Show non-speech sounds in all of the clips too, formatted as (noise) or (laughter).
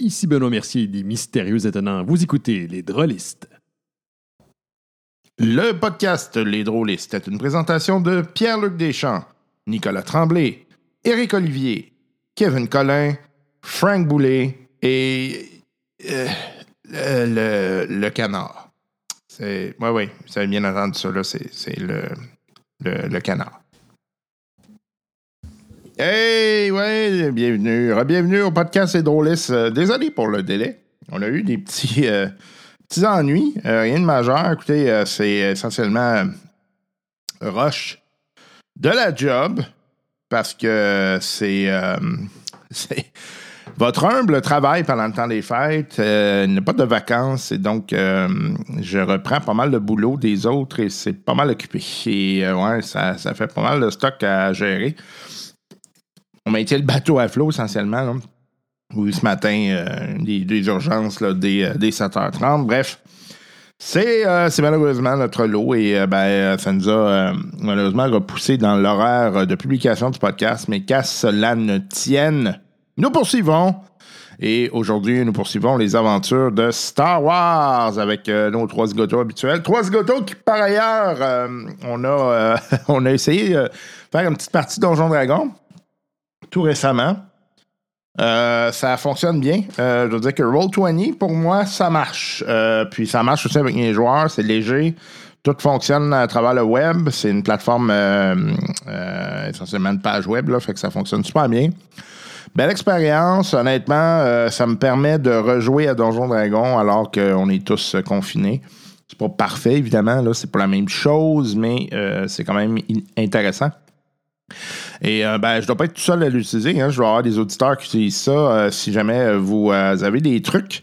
Ici Benoît Mercier des Mystérieux Étonnants. Vous écoutez Les Drôlistes. Le podcast Les Drôlistes est une présentation de Pierre-Luc Deschamps, Nicolas Tremblay, Éric Olivier, Kevin Collin, Frank Boulet et euh, le, canard. Oui, oui, vous avez bien entendu ça, c'est, le, le canard. Hey, ouais, bienvenue. Bienvenue au podcast Les Drôlistes. Euh, désolé pour le délai. On a eu des petits, euh, petits ennuis. Euh, rien de majeur. Écoutez, c'est essentiellement rush de la job parce que c'est, (laughs) c'est votre humble travail pendant le temps des fêtes. il n'y a pas de vacances et donc je reprends pas mal de boulot des autres et c'est pas mal occupé. Et ouais, ça, ça fait pas mal de stock à gérer on maintient le bateau à flot essentiellement. Oui, ce matin, euh, des, urgences là, dès, 7h30. Euh, Bref, euh, c'est malheureusement notre lot et ben, ça nous a malheureusement repoussé dans l'horaire de publication du podcast. Mais qu'à cela ne tienne, nous poursuivons. Et aujourd'hui, nous poursuivons les aventures de Star Wars avec nos trois zigotos habituels. Trois zigotos qui, par ailleurs, on, a, (laughs) on a essayé de faire une petite partie Donjon Dragon tout récemment. Euh, ça fonctionne bien. Euh, je veux dire que Roll20, pour moi, ça marche. Euh, puis ça marche aussi avec les joueurs, c'est léger. Tout fonctionne à travers le web. C'est une plateforme essentiellement de page web, là, fait que ça fonctionne super bien. Belle expérience, honnêtement, ça me permet de rejouer à Donjon Dragon alors qu'on est tous confinés. C'est pas parfait, évidemment, là, c'est pas la même chose, mais c'est quand même intéressant. Et euh, ben, je ne dois pas être tout seul à l'utiliser. Hein. Je dois avoir des auditeurs qui utilisent ça euh, si jamais vous euh, avez des trucs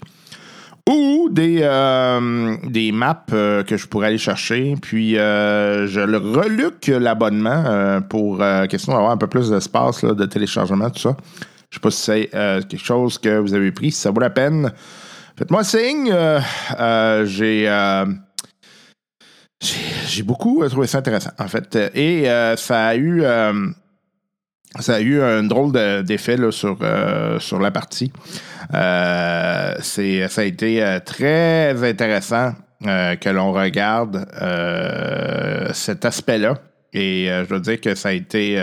ou des, des maps que je pourrais aller chercher. Puis je le reluque l'abonnement pour question d'avoir un peu plus d'espace de téléchargement, tout ça. Je sais pas si c'est quelque chose que vous avez pris, si ça vaut la peine. Faites-moi signe. j'ai j'ai beaucoup trouvé ça intéressant, en fait. Et ça a eu ça a eu un drôle d'effet sur, euh, sur la partie. Euh, ça a été euh, très intéressant que l'on regarde cet aspect-là. Et je dois dire que ça a été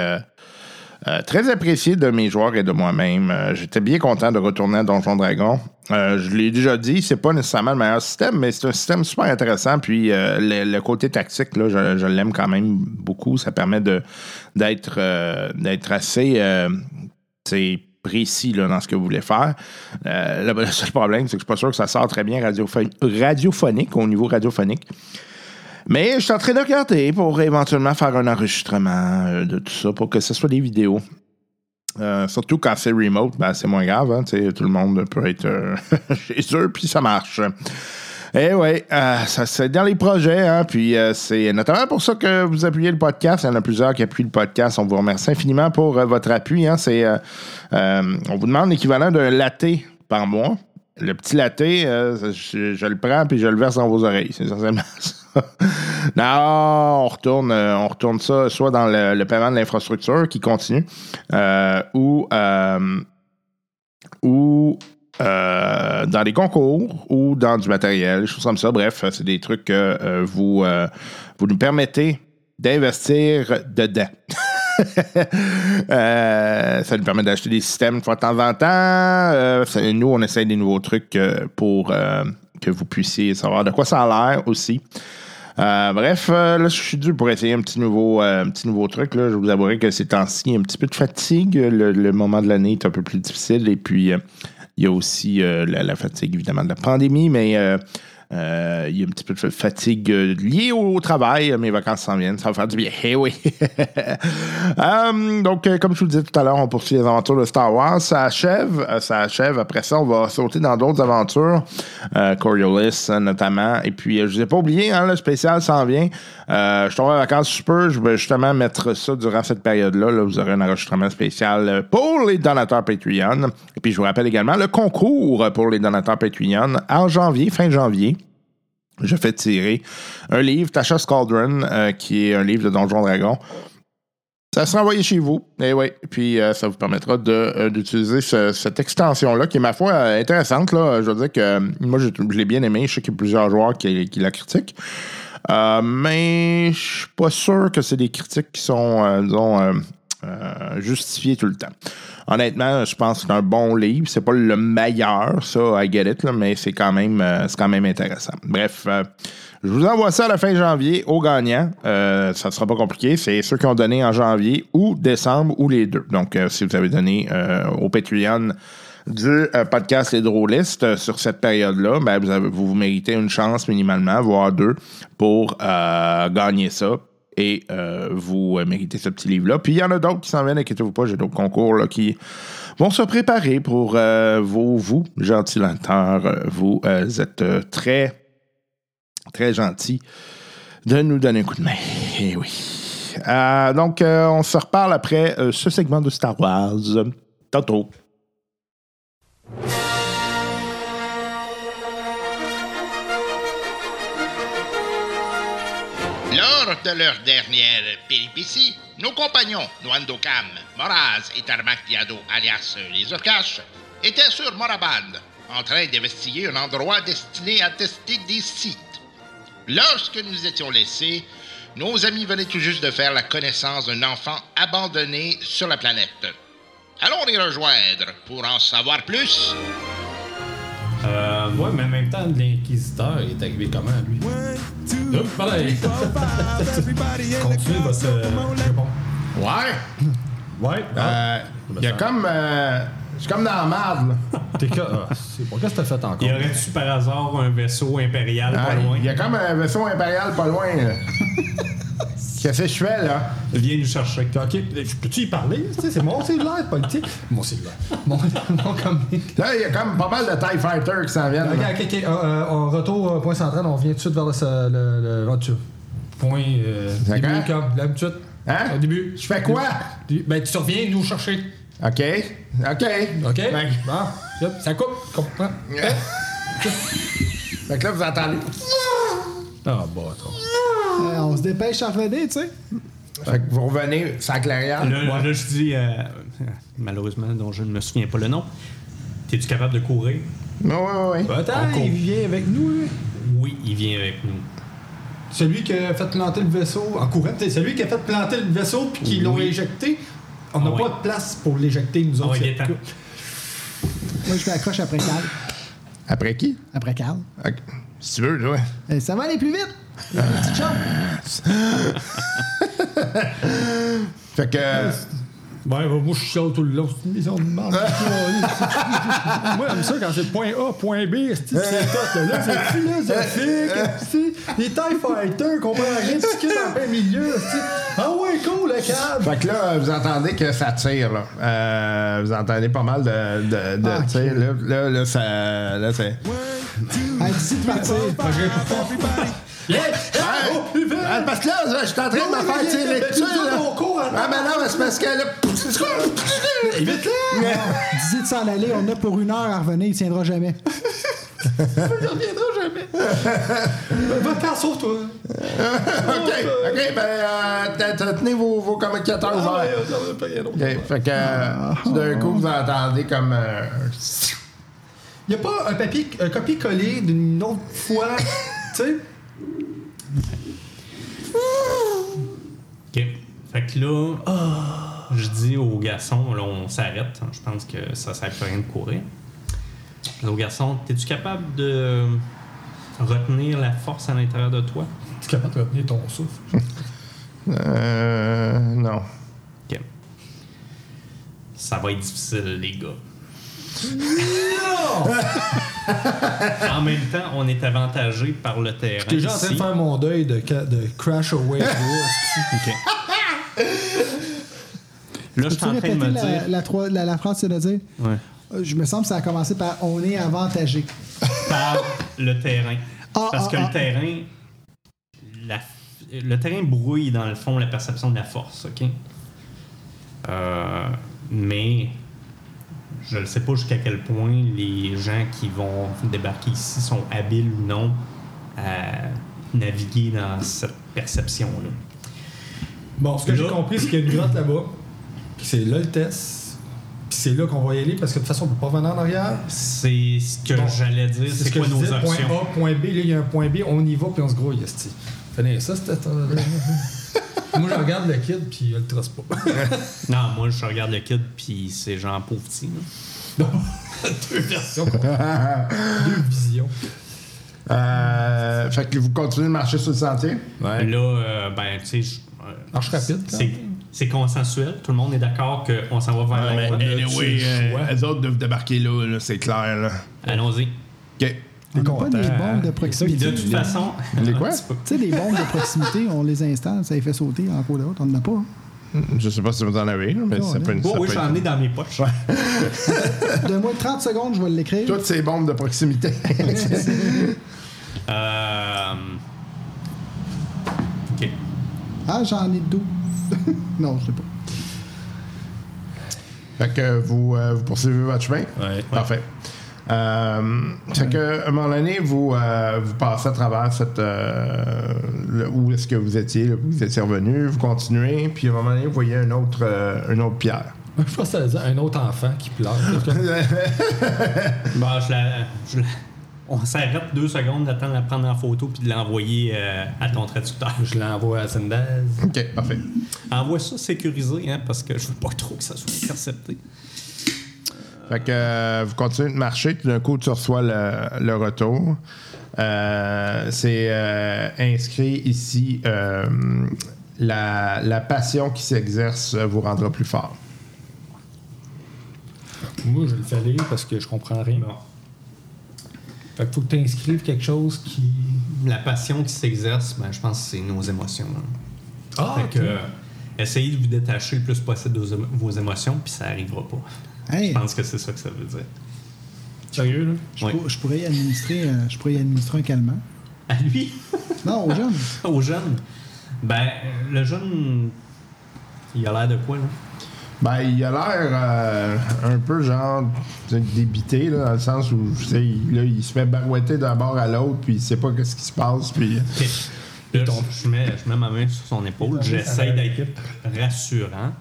euh, très apprécié de mes joueurs et de moi-même. Euh, j'étais bien content de retourner à Donjon Dragon. Euh, je l'ai déjà dit, c'est pas nécessairement le meilleur système, mais c'est un système super intéressant. Puis le, côté tactique, là, je, l'aime quand même beaucoup. Ça permet d'être, assez précis dans ce que vous voulez faire. le, seul problème, c'est que je suis pas sûr que ça sort très bien radiophonique, au niveau radiophonique. Mais je suis en train de regarder pour éventuellement faire un enregistrement euh, de tout ça pour que ce soit des vidéos. Euh, surtout quand c'est remote, ben, c'est moins grave. Hein, tout le monde peut être euh, (laughs) chez eux, puis ça marche. Eh oui, ça c'est dans les projets, hein, puis c'est notamment pour ça que vous appuyez le podcast. Il y en a plusieurs qui appuient le podcast. On vous remercie infiniment pour votre appui. Hein, c'est, on vous demande l'équivalent d'un latte par mois. Le petit latte, je, le prends puis je le verse dans vos oreilles. C'est (laughs) ça. (laughs) non, on retourne, euh, on retourne ça soit dans le, paiement de l'infrastructure qui continue euh, ou, euh, ou dans les concours ou dans du matériel, des choses comme ça. Bref, c'est des trucs que vous, vous nous permettez d'investir dedans. (laughs) ça nous permet d'acheter des systèmes de temps en temps. nous, on essaye des nouveaux trucs pour que vous puissiez savoir de quoi ça a l'air aussi. Euh, bref, euh, là, je suis dû pour essayer un petit nouveau, euh, petit nouveau truc. Je vous avouerai que ces temps-ci, un petit peu de fatigue. Le, moment de l'année est un peu plus difficile. Et puis, il y a aussi la, la, fatigue, évidemment, de la pandémie. Mais euh, il y a un petit peu de fatigue euh, liée au travail. Mes vacances s'en viennent. Ça va faire du bien. Eh oui. (laughs) Euh, donc, comme je vous le disais tout à l'heure, on poursuit les aventures de Star Wars. Ça achève. ça achève. Après ça, on va sauter dans d'autres aventures. Coriolis, notamment. Et puis, je ne vous ai pas oublié, hein, le spécial s'en vient. Je tombe en vacances super. Je vais justement mettre ça durant cette période-là. Là, vous aurez un enregistrement spécial pour les donateurs Patreon. Et puis, je vous rappelle également le concours pour les donateurs Patreon en janvier, fin janvier je fais tirer un livre, Tasha Cauldron, euh, qui est un livre de Donjon Dragon. Ça sera envoyé chez vous. Et oui. Puis euh, ça vous permettra euh, d'utiliser ce- cette extension-là, qui est, ma foi, euh, intéressante. Là. Je veux dire que euh, moi, je, l'ai bien aimé. Je sais qu'il y a plusieurs joueurs qui la critiquent. Euh, mais je suis pas sûr que c'est des critiques qui sont, euh, euh, justifiées tout le temps. Honnêtement, je pense que c'est un bon livre. C'est pas le meilleur, ça, I get it, mais c'est quand même, c'est quand même intéressant. Bref, je vous envoie ça à la fin janvier aux gagnants. Ça ne sera pas compliqué. C'est ceux qui ont donné en janvier ou décembre ou les deux. Donc, si vous avez donné au Patreon du euh, podcast Les Drôlistes euh, sur cette période-là, ben, vous, vous méritez une chance minimalement, voire deux, pour euh, gagner ça. Et vous méritez ce petit livre-là. Puis il y en a d'autres qui s'en viennent, inquiétez-vous pas, j'ai d'autres concours là, qui vont se préparer pour euh, vos, vous, gentils lecteurs. Euh, Vous êtes très, très gentils de nous donner un coup de main. Eh oui. Donc, on se reparle après ce segment de Star Wars. Tantôt. Lors de leur dernière péripétie, nos compagnons, Noandokam, Moraz et Tarmak Diado, alias les Urkash, étaient sur Moraband, en train d'investiguer un endroit destiné à tester des sites. Lorsque nous étions laissés, nos amis venaient tout juste de faire la connaissance d'un enfant abandonné sur la planète. Allons les rejoindre pour en savoir plus. Euh, ouais, mais en même temps, l'inquisiteur est arrivé comment, lui? Hop, voilà. Continuez votre euh. Ouais. Ouais, Euh, Il y a comme. euh, suis comme dans la marde, là. T'es que. ah, c'est qu'est-ce que t'as fait encore? Y aurait-tu par hasard un vaisseau impérial Ah, pas loin? Il y a comme un vaisseau impérial pas loin. là. (laughs) Qu'est-ce que je fais, là? Viens nous chercher. Ok, peux-tu y parler? Tu sais, c'est mon cellulaire politique. Mon cellulaire. Mon, (laughs) mon comique. Là, il y a comme pas mal de TIE Fighters qui s'en viennent. Ok, là. ok, ok. Euh, euh, on retour au point central, on vient tout de suite vers le. le, le, le- point. Euh, D'accord. début, comme d'habitude. Hein? Au début. Je fais quoi? Ben, tu reviens nous chercher. OK. OK. OK? Ben, Bon, yep, ça coupe. Comprends? fait que là, vous entendez. Ah, bah, attends. Euh, on se dépêche à revenir, tu sais. Fait que vous revenez, ça clairière. Là, là, je dis, euh, malheureusement, dont je ne me souviens pas le nom. T'es-tu capable de courir? Oui, oui, oui. Attends, il vient avec nous, lui. Oui, il vient avec nous. Celui qui a fait planter le vaisseau en courant, t'sais, celui qui a fait planter le vaisseau puis qui l'ont éjecté. On n'a Ah oui. pas de place pour l'éjecter, nous Ah autres. oui, c'est- Gaétan. Moi, je m'accroche après Carl. Après qui? Après Carl. Si tu veux, ouais. Euh, ça va aller plus vite. Choses. (laughs) Fait que. Ouais, bah, moi, je suis seul tout le long. C'est une maison de merde. moi, j'aime ça quand c'est point A, point B. c'est- C'est tout. Là, c'est philosophique. c'est- Les TIE Fighters comprennent rien de ce qu'il y a dans le plein milieu. c'est- Ah ouais, cool, le câble. Fait que là, vous entendez que ça tire, là. Euh, vous entendez pas mal de, de, de Ah, tirs. Là, là, là, ça. Là, c'est. Partir. Yeah! Ah, Oh, ah, parce que là, je suis en train de me faire tirer dessus. Ah, mais non, c'est parce que là. Vite là! D'ici de s'en aller, on a pour une heure à revenir, il tiendra jamais. (laughs) Il reviendra jamais. Va-t'en, sauve-toi. (laughs) OK, OK, ben, euh, tenez vos, vos communicateurs Ah, ouverts. OK, fait que euh, tout d'un coup, vous entendez comme. euh, Il n'y a pas un papier, un copier-coller d'une autre fois, tu sais? OK. Fait que là, je dis aux garçons, là, on s'arrête. Je pense que ça sert à rien de courir. Je dis aux garçons, es-tu capable de retenir la force à l'intérieur de toi? Tu es capable de retenir ton souffle? (laughs) Euh. Non. OK. Ça va être difficile, les gars. (laughs) en même temps, on est avantagé par le terrain. T'es déjà en train de faire mon deuil de, Crash Away. (laughs) OK. Là, je suis en train de me la, dire. la, la- la phrase viens de dire? Ouais. Euh, Je me semble que ça a commencé par on est avantagé. (laughs) par le terrain. Ah, Parce ah, que ah. le terrain. la- le terrain brouille, dans le fond, la perception de la force, OK? Euh, mais je ne sais pas jusqu'à quel point les gens qui vont débarquer ici sont habiles ou non à naviguer dans cette perception-là. Bon, ce que j'ai compris, c'est qu'il y a une grotte là-bas. Puis c'est là le test. Puis c'est là qu'on va y aller parce que de toute façon, on peut pas venir en arrière. C'est ce que j'allais dire. C'est C'est ce que quoi je nos disais, options? Point A, point B, là, il y a un point B, on y va, puis on se grouille. Finir ça, c'était. (laughs) Moi, je regarde le kid, puis elle le trace pas. (laughs) Non, moi, je regarde le kid, puis c'est genre pauvre petit. (laughs) Deux versions. Deux visions. Euh, fait que vous continuez de marcher sur le sentier? Là, euh, ben, tu sais, je- euh, Marche rapide, c'est- c'est consensuel. Tout le monde est d'accord qu'on s'en va vers la droite. anyway, euh, eux autres doivent débarquer là, là, c'est clair. Là. Allons-y. OK. On n'a pas des bombes de Puis proximité. de toute façon. (laughs) Les quoi? (laughs) Tu sais, les bombes de proximité, on les installe, ça les fait sauter en cours de route. On n'en a pas. hein. Je sais pas si vous en avez, mais Oh, ça peut, Bon, ça oui, peut j'en ai dans mes poches. (laughs) Donne-moi 30 secondes, je vais l'écrire. Toutes ces bombes de proximité. Euh... OK. Ah, j'en ai 12. (laughs) non, je sais pas. fait que vous, euh, vous poursuivez votre chemin? Ouais. Parfait. Euh, fait que, à un moment donné, vous, euh, vous passez à travers cette. euh, le- où est-ce que vous étiez? là, vous étiez revenu, vous continuez, puis à un moment donné, vous voyez une autre, euh, une autre pierre. Je pense que ça veut dire un autre enfant qui pleure. (laughs) (laughs) Bon, je la, je la- On s'arrête deux secondes, d'attendre de la prendre en photo puis de l'envoyer euh, à ton traducteur. je l'envoie à Sendaz. OK, parfait. Envoie ça sécurisé, hein, parce que je veux pas trop que ça soit intercepté. Fait que euh, vous continuez de marcher, tout d'un coup, tu reçois le, le retour. Euh, c'est euh, inscrit ici euh, la, la passion qui s'exerce vous rendra plus fort. Moi, je le fais lire parce que je comprends rien. Bon. Fait qu'il faut que tu inscrives quelque chose qui. La passion qui s'exerce, ben, je pense que c'est nos émotions. hein. Ah, Fait que, euh, essayez de vous détacher le plus possible de vos, émotions, puis ça arrivera pas. Hey, Je pense que c'est ça que ça veut dire. Sérieux, là? je, Oui. pour- je pourrais y administrer, euh, je pourrais y administrer un calmant. À lui, Non, aux jeunes. (laughs) au jeune, ben, le jeune, il a l'air de quoi, là? Ben, il a l'air euh, un peu genre débité, là, dans le sens où tu sais, il, là, il se fait barouetter d'un bord à l'autre, puis il sait pas qu'est-ce qui se passe, puis. Là, je, je mets, je mets ma main sur son épaule, j'essaie d'être rassurant.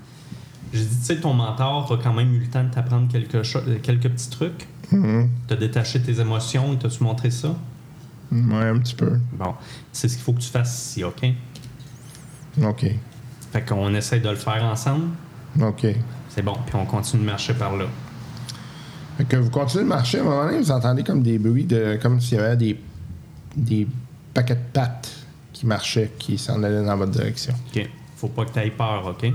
Je dis, tu sais, ton mentor a quand même eu le temps de t'apprendre quelque cho- quelques petits trucs. T'as détaché tes émotions, il t'a-tu montré ça? Ouais, un petit peu. Bon, c'est ce qu'il faut que tu fasses ici, OK? OK. Fait qu'on essaie de le faire ensemble. OK. C'est bon, puis on continue de marcher par là. Fait que vous continuez de marcher, à un moment donné, vous entendez comme des bruits de. comme s'il y avait des. des paquets de pattes qui marchaient, qui s'en allaient dans votre direction. OK. Faut pas que tu aies peur, OK?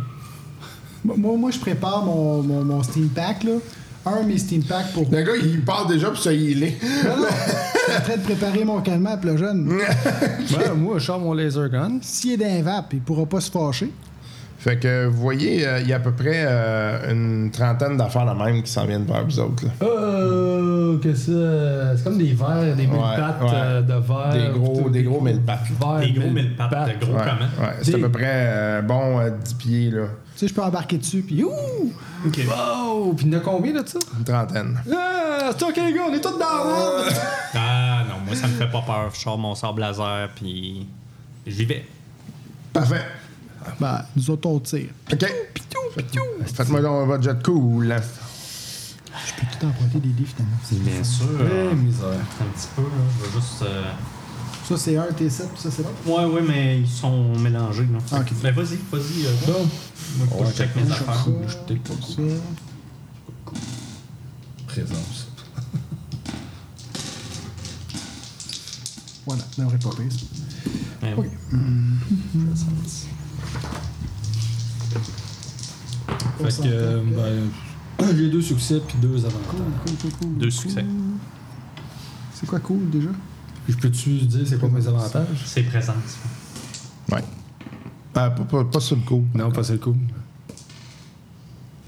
Moi, moi, je prépare mon, mon, mon Steam Pack, là. Un, mes Steam Pack pour. Le gars, il part déjà pour se healer. Non, non, je suis en train de préparer mon calmant pour le jeune. (laughs) Ouais, moi, je sors mon laser gun. S'il est d'un vape, il pourra pas se fâcher. Fait que vous voyez, euh, il y a à peu près euh, une trentaine d'affaires de même qui s'en viennent vers vous autres. là. Oh, que ça. C'est comme des verres, des mille pattes ouais. euh, de verre. Des gros- des gros mille pattes. Verres, Des gros mille pattes, de gros Ouais, comment? ouais, c'est à peu près euh, bon euh, 10 pieds, là. Tu sais, je peux embarquer dessus, puis ouh! OK. Wow! Puis il y en a combien de ça? Une trentaine. Ah, c'est ok, les gars, on est tous dans la! Ah non, moi, ça me fait pas peur. Je sors mon sable laser, puis j'y vais. Parfait. Ben, nous autres, on tire. OK. Faites-moi donc votre jet cool. Je peux tout emprunter des dés, finalement. Bien sûr. Eh, misère. Un petit peu, là. Je vais juste. euh, Ça, c'est un T7, puis ça, c'est l'autre? Ouais, ouais, mais ils sont mélangés, là. Ah, ok. Mais vas-y, vas-y. euh, Ça, moi, faut que je check mes affaires. je pas présence. Voilà, ça devrait pas pire. ça. Ouais, Ok. Fait que, euh, ben, j'ai deux succès puis deux avantages. Cool, cool, cool. Deux succès. C'est quoi cool, déjà? Puis je peux-tu dire c'est quoi mes avantages? C'est présence. Ouais. Ah, pas, pas, pas sur le coup. Non, pas c'est le coup.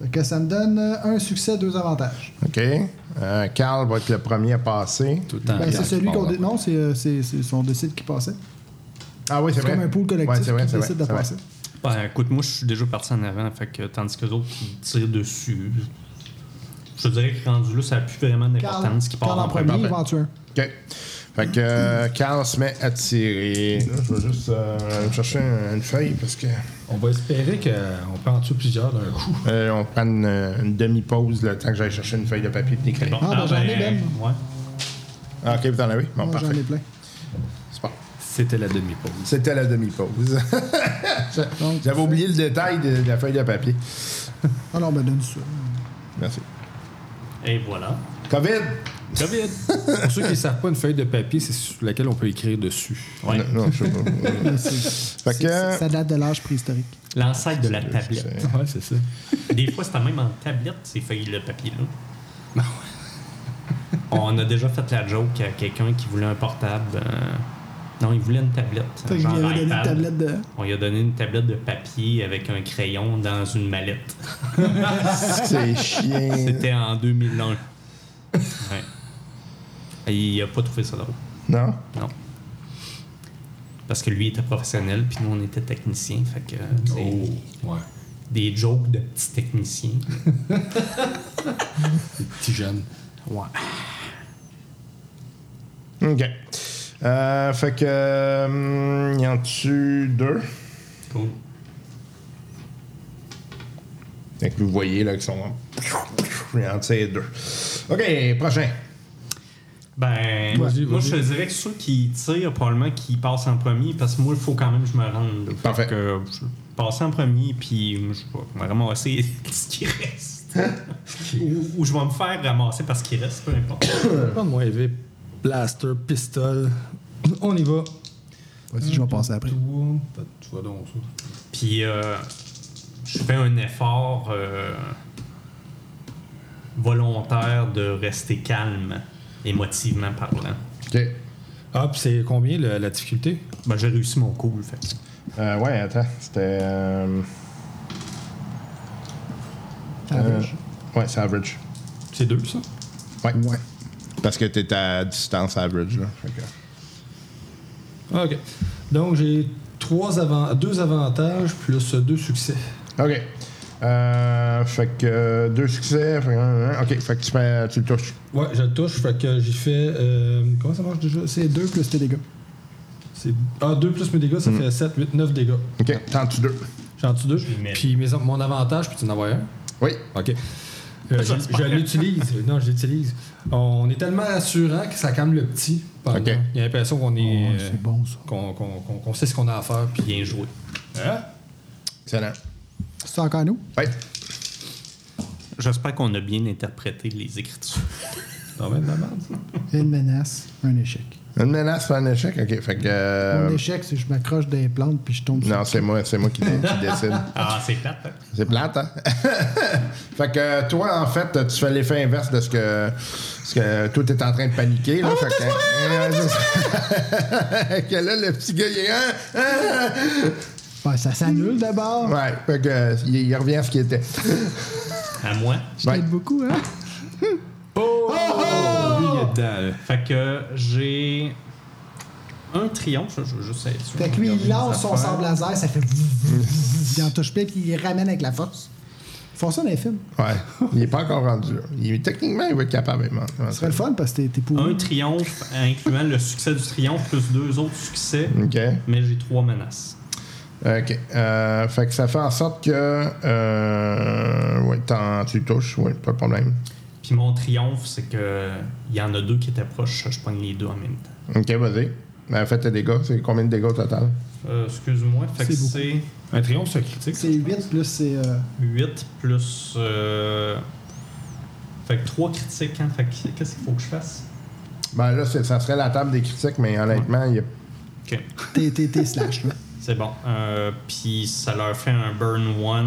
Fait que ça me donne euh, un succès, deux avantages. OK. Euh, Carl va être le premier à passer. Tout le temps. Ben, c'est celui qu'on... dé- Non, c'est, euh, c'est, c'est son décide qui passait. Ah oui, c'est C'est vrai. comme un pool collectif Ouais, c'est vrai, qui c'est vrai, décide de c'est vrai. Ben, écoute, moi, je suis déjà parti en avant, fait que, tandis que les autres qui tirent dessus. Je te dirais que rendu là, ça n'a plus vraiment d'importance qui part en premier. OK. Fait que euh, Carl se met à tirer. Là, je vais juste euh, chercher un- une feuille parce que On va espérer qu'on peut en tuer plusieurs d'un coup. euh, on prend une, une demi-pause le temps que j'aille chercher une feuille de papier et des crayons. Ah, ben, j'en ai. Ouais. Ah, ok, vous en avez? Bon, Moi, j'en parfait. ai plein. C'était la demi-pause. C'était la demi-pause. (laughs) J'avais oublié le détail de, de la feuille de papier. Ah non, ben donne ça. Merci. Et voilà. COVID! COVID. (laughs) Pour ceux qui ne savent pas, une feuille de papier, c'est sur laquelle on peut écrire dessus. Ouais. Non, non, je (laughs) Fait que- Ça date de l'âge préhistorique. L'ancêtre de la tablette. Ouais, c'est ça. Des fois, c'était même en tablette, ces feuilles de papier-là. On a déjà fait la joke à quelqu'un qui voulait un portable. euh, Non, il voulait une tablette. Fait genre donné une tablette de. On lui a donné une tablette de papier avec un crayon dans une mallette. (laughs) C'est chiant. C'était en 2001. Ouais. Et il a pas trouvé ça drôle. Non? Non. Parce que lui était professionnel, puis nous, on était techniciens. Fait que, sais, Ouais. des jokes de petits techniciens. (laughs) Petit jeune. Ouais. OK. Euh, fait que. hum, y en tue deux? Cool. Fait que vous voyez là qu'ils sont. Y en tire deux. OK, prochain. Ben, Vas-y, moi, je te dirais que ceux qui tirent, probablement qui passent en premier, parce que moi, il faut quand même que je me rende. Fait Parfait. que je passe en premier, puis je vais me ramasser ce qui reste. ou, ou je vais me faire ramasser parce qu'il reste, peu importe. (coughs) Pas de moi, EV, blaster, pistol. On y va. Vas-y, je vais passer après. Tout. Tu vois donc ça. Puis, euh, je fais un effort euh, volontaire de rester calme, émotivement parlant. OK. Ah, puis c'est combien le- la difficulté? Ben, j'ai réussi mon coup, fait. Euh, ouais, attends. C'était. euh, Average. euh, ouais, c'est average. C'est deux, ça? Ouais. Ouais. Parce que t'es à distance average, là. OK. Donc, j'ai trois avant... deux avantages plus deux succès. OK. Euh, fait que euh, deux succès. Fait que, euh, OK, fait que tu, fais, tu le touches. Ouais, je le touche, fait que j'ai fait. euh, comment ça marche déjà? C'est 2 plus tes dégâts. C'est. Ah, 2 plus mes dégâts, ça fait 7, 8, 9 dégâts. OK, t'en tues deux. J'en tue deux. mets. Puis mes- mon avantage, puis tu en avoir un? Oui. OK. Euh, je je l'utilise. Non, je l'utilise. On est tellement rassurant que ça calme le petit. Il a l'impression qu'on est. Oh, euh, c'est bon, ça. qu'on qu'on- qu'on- qu'on sait ce qu'on a à faire. Puis. Bien joué. Hein? Excellent. C'est encore nous? Ouais. J'espère qu'on a bien interprété les écritures. Non, mais. Une menace, un échec. Une menace, c'est un échec? OK, fait que. euh, Mon échec, c'est que je m'accroche des plantes puis je tombe sur non, c'est moi, c'est moi qui, qui décide. (laughs) Ah, c'est plate, hein? C'est plate, hein? (laughs) fait que euh, toi, en fait, tu fais l'effet inverse de ce que, ce que toi, t'es en train de paniquer. Là, fait que, ça. (laughs) que là, le petit gars, il est. Hein? Ça s'annule d'abord. Ouais, fait que, euh, il, il revient à ce qu'il était. À moi. Je Ouais. t'aide beaucoup, hein? Là. Fait que j'ai un triomphe. Je veux juste être sûr. Fait que lui, il lance son sable laser, ça fait. il en touche plein puis il ramène avec la force. Ils font ça dans les films. Ouais, il est pas encore rendu. là. Il, techniquement, il va être capable. mais- Ce serait le fun parce que t'es- t'es Un triomphe, incluant le succès du triomphe, plus deux autres succès. OK. Mais j'ai trois menaces. OK. Euh, fait que ça fait en sorte que. Euh, ouais, t'en- tu touches, ouais, pas de problème. Puis mon triomphe, c'est que il y en a deux qui étaient proches. Je pogne les deux en même temps. OK, vas-y. Ben, fais tes dégâts. C'est combien de dégâts au total? Euh, Excuse-moi. Fait que C'est beaucoup. c'est Un triomphe, c'est un critique. C'est 8 plus c'est. euh, 8 plus. euh, Fait que 3 critiques. Hein? Fait que qu'est-ce qu'il faut que je fasse? Ben là, c'est- ça serait la table des critiques, mais honnêtement, il y a. Ok. tes, slash, là. (laughs) C'est bon. Euh, Puis ça leur fait un burn 1.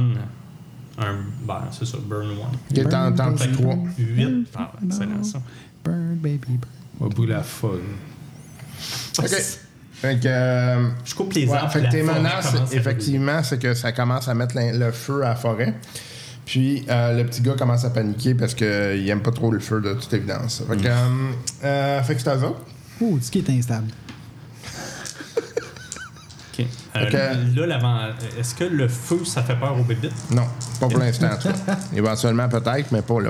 Un. Ben, c'est ça, burn 1. Ok, t'en t'en tues trois. 8. Ah, excellent ça. Burn, baby, burn. On va brûler la folle. OK. Fait que. euh, Je coupe les ouais, arbres. fait que tes menaces, effectivement, c'est que ça commence à mettre le feu à la forêt. Puis euh, le petit gars commence à paniquer parce qu'il aime pas trop le feu, de toute évidence. Fait que, euh, euh, fait que c'est à eux autres. Oh, ce qui est instable. Ok. Euh, Là, l'avant. Est-ce que le feu, ça fait peur aux bébites? Non, pas pour l'instant, en tout cas. (laughs) Éventuellement, peut-être, mais pas là.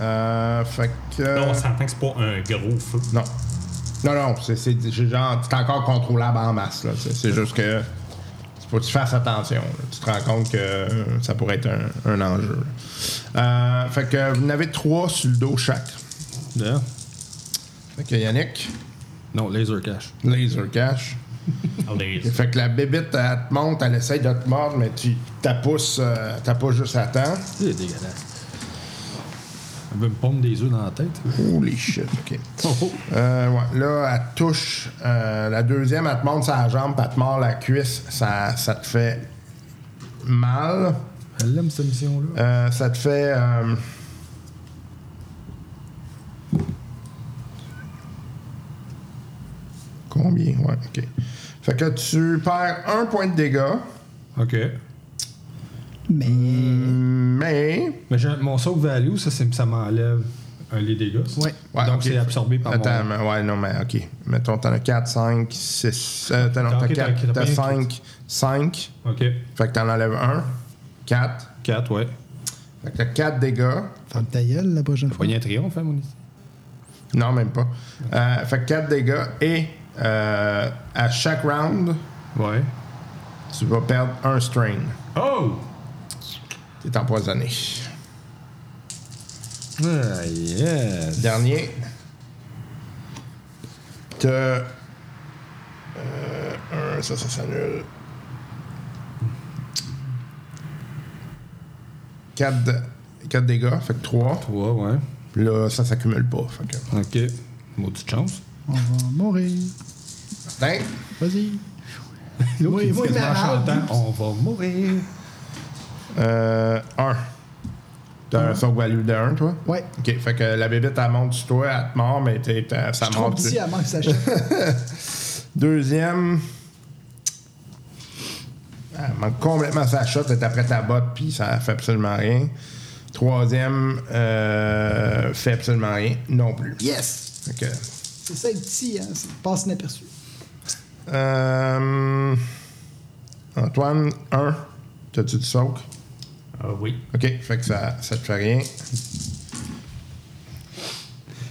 Euh, fait que. Là, on s'entend que c'est pas un gros feu. Non. Non, non, c'est c'est- c'est genre, c'est encore contrôlable en masse. là. C'est juste que faut que tu fasses attention. là. Tu te rends compte que euh, ça pourrait être un, un enjeu. Euh, fait que vous en avez trois sur le dos chaque. D'ailleurs. Fait que Yannick, Non, laser cash. laser cash. (laughs) Fait que la bébite, elle te monte, elle essaye de te mordre, mais tu t'as pousse, euh, pousse juste à temps. C'est dégueulasse. Elle veut me pondre des œufs dans la tête. Holy shit, OK. Euh, ouais, là, elle touche. euh, la deuxième, elle te monte sa jambe, elle te mord la cuisse. Ça, ça te fait mal. Elle aime cette mission-là. Euh, ça te fait. euh, Combien? Ouais, OK. Fait que tu perds un point de dégâts, OK. Mais. mais. Mais j'ai- mon soak value, ça, c'est- ça m'enlève un les dégâts. ça. Ouais. Ouais, Donc, c'est absorbé par Attends, mon... mais- ouais, non, mais OK. Mettons, t'en as 4, 5, 6. Euh, t'as, ok, 4, t'as- t'as t'as 5, 5. OK. Fait que t'en enlèves 1, 4. 4, ouais. Fait que t'as 4 dégâts. Ferme ta gueule la prochaine fois. Un triomphe, hein, mon ici. Non, même pas. Euh, fait que 4 dégâts et euh, à chaque round, Ouais. tu vas perdre un strain. Oh! T'es empoisonné. Ah, yes. Dernier. T'as. Euh, un, ça, ça s'annule. 4, dégâts, fait que 3. 3, ouais. Puis là, ça s'accumule pas. Fait que. OK. Maudite chance. On va mourir. Martin, Vas-y. (laughs) L'autre, Oui, oui, en chantant, On va mourir. euh, 1. T'as un sauve value de 1, toi? Ouais. Ok, fait que la bébête, elle monte sur toi, elle te mord, mais t'es, ça Je suis trop mord petit plus. avant que ça achète. Deuxième. Elle manque complètement sa shot, est après ta botte, puis ça fait absolument rien. Troisième, euh, fait absolument rien non plus. yes! Que, C'est ça, être petit, hein. C'est passe inaperçu. euh, Antoine, 1. T'as-tu du soak? Ah oui. Ok, fait que ça, ça te fait rien.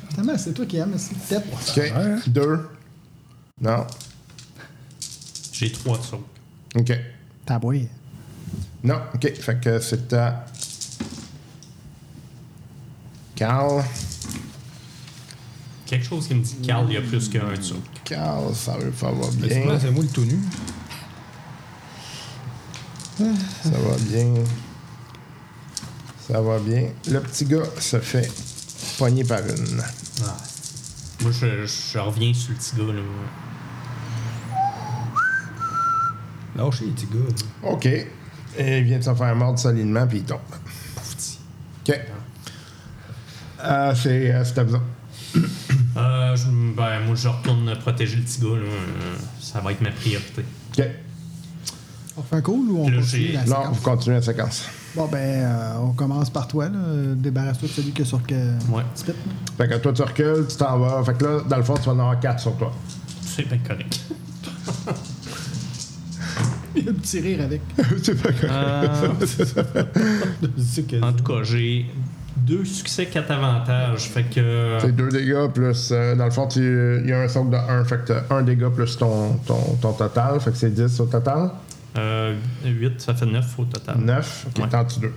Finalement, c'est toi qui aimes, c'est tête. Ok, 2. Non. J'ai trois de sauts. Ok. T'as boy. Non, ok, fait que c'est à. Carl. Quelque chose qui me dit que Carl, il y a plus qu'un de ça. Carl, ça va, ça va bien. c'est moi le tout nu. Ça va bien. Ça va bien. Le petit gars se fait pogner par une. Ah. Moi, je, je reviens sur le petit gars. Là. Lâchez les petits gars. là. OK. Et il vient de se faire mordre solidement, puis il tombe. OK. Euh, c'est euh, c'est à vous. Euh, ben, moi, je retourne protéger le petit gars. Là. Euh, Ça va être ma priorité. OK. On fait un cool ou on Là, continue la Non, séquence? vous continuez la séquence. Bon, ben, euh, on commence par toi, là. Débarrasse-toi de celui qui est sur que... Ouais. Fait que toi, tu recules, tu t'en vas. Fait que là, dans le fond, tu vas en avoir 4 sur toi. C'est bien correct. (laughs) Il a un petit rire avec. (laughs) c'est pas correct. Euh, (laughs) en tout cas, j'ai deux succès, quatre avantages. Fait que. C'est 2 dégâts plus. euh, dans le fond, tu- il y a un socle de 1. Fait que t'as 1 dégât plus ton, ton, ton total. Fait que c'est 10 au total? Euh, 8, ça fait 9 au total. 9. OK, Ouais. t'en tues 2.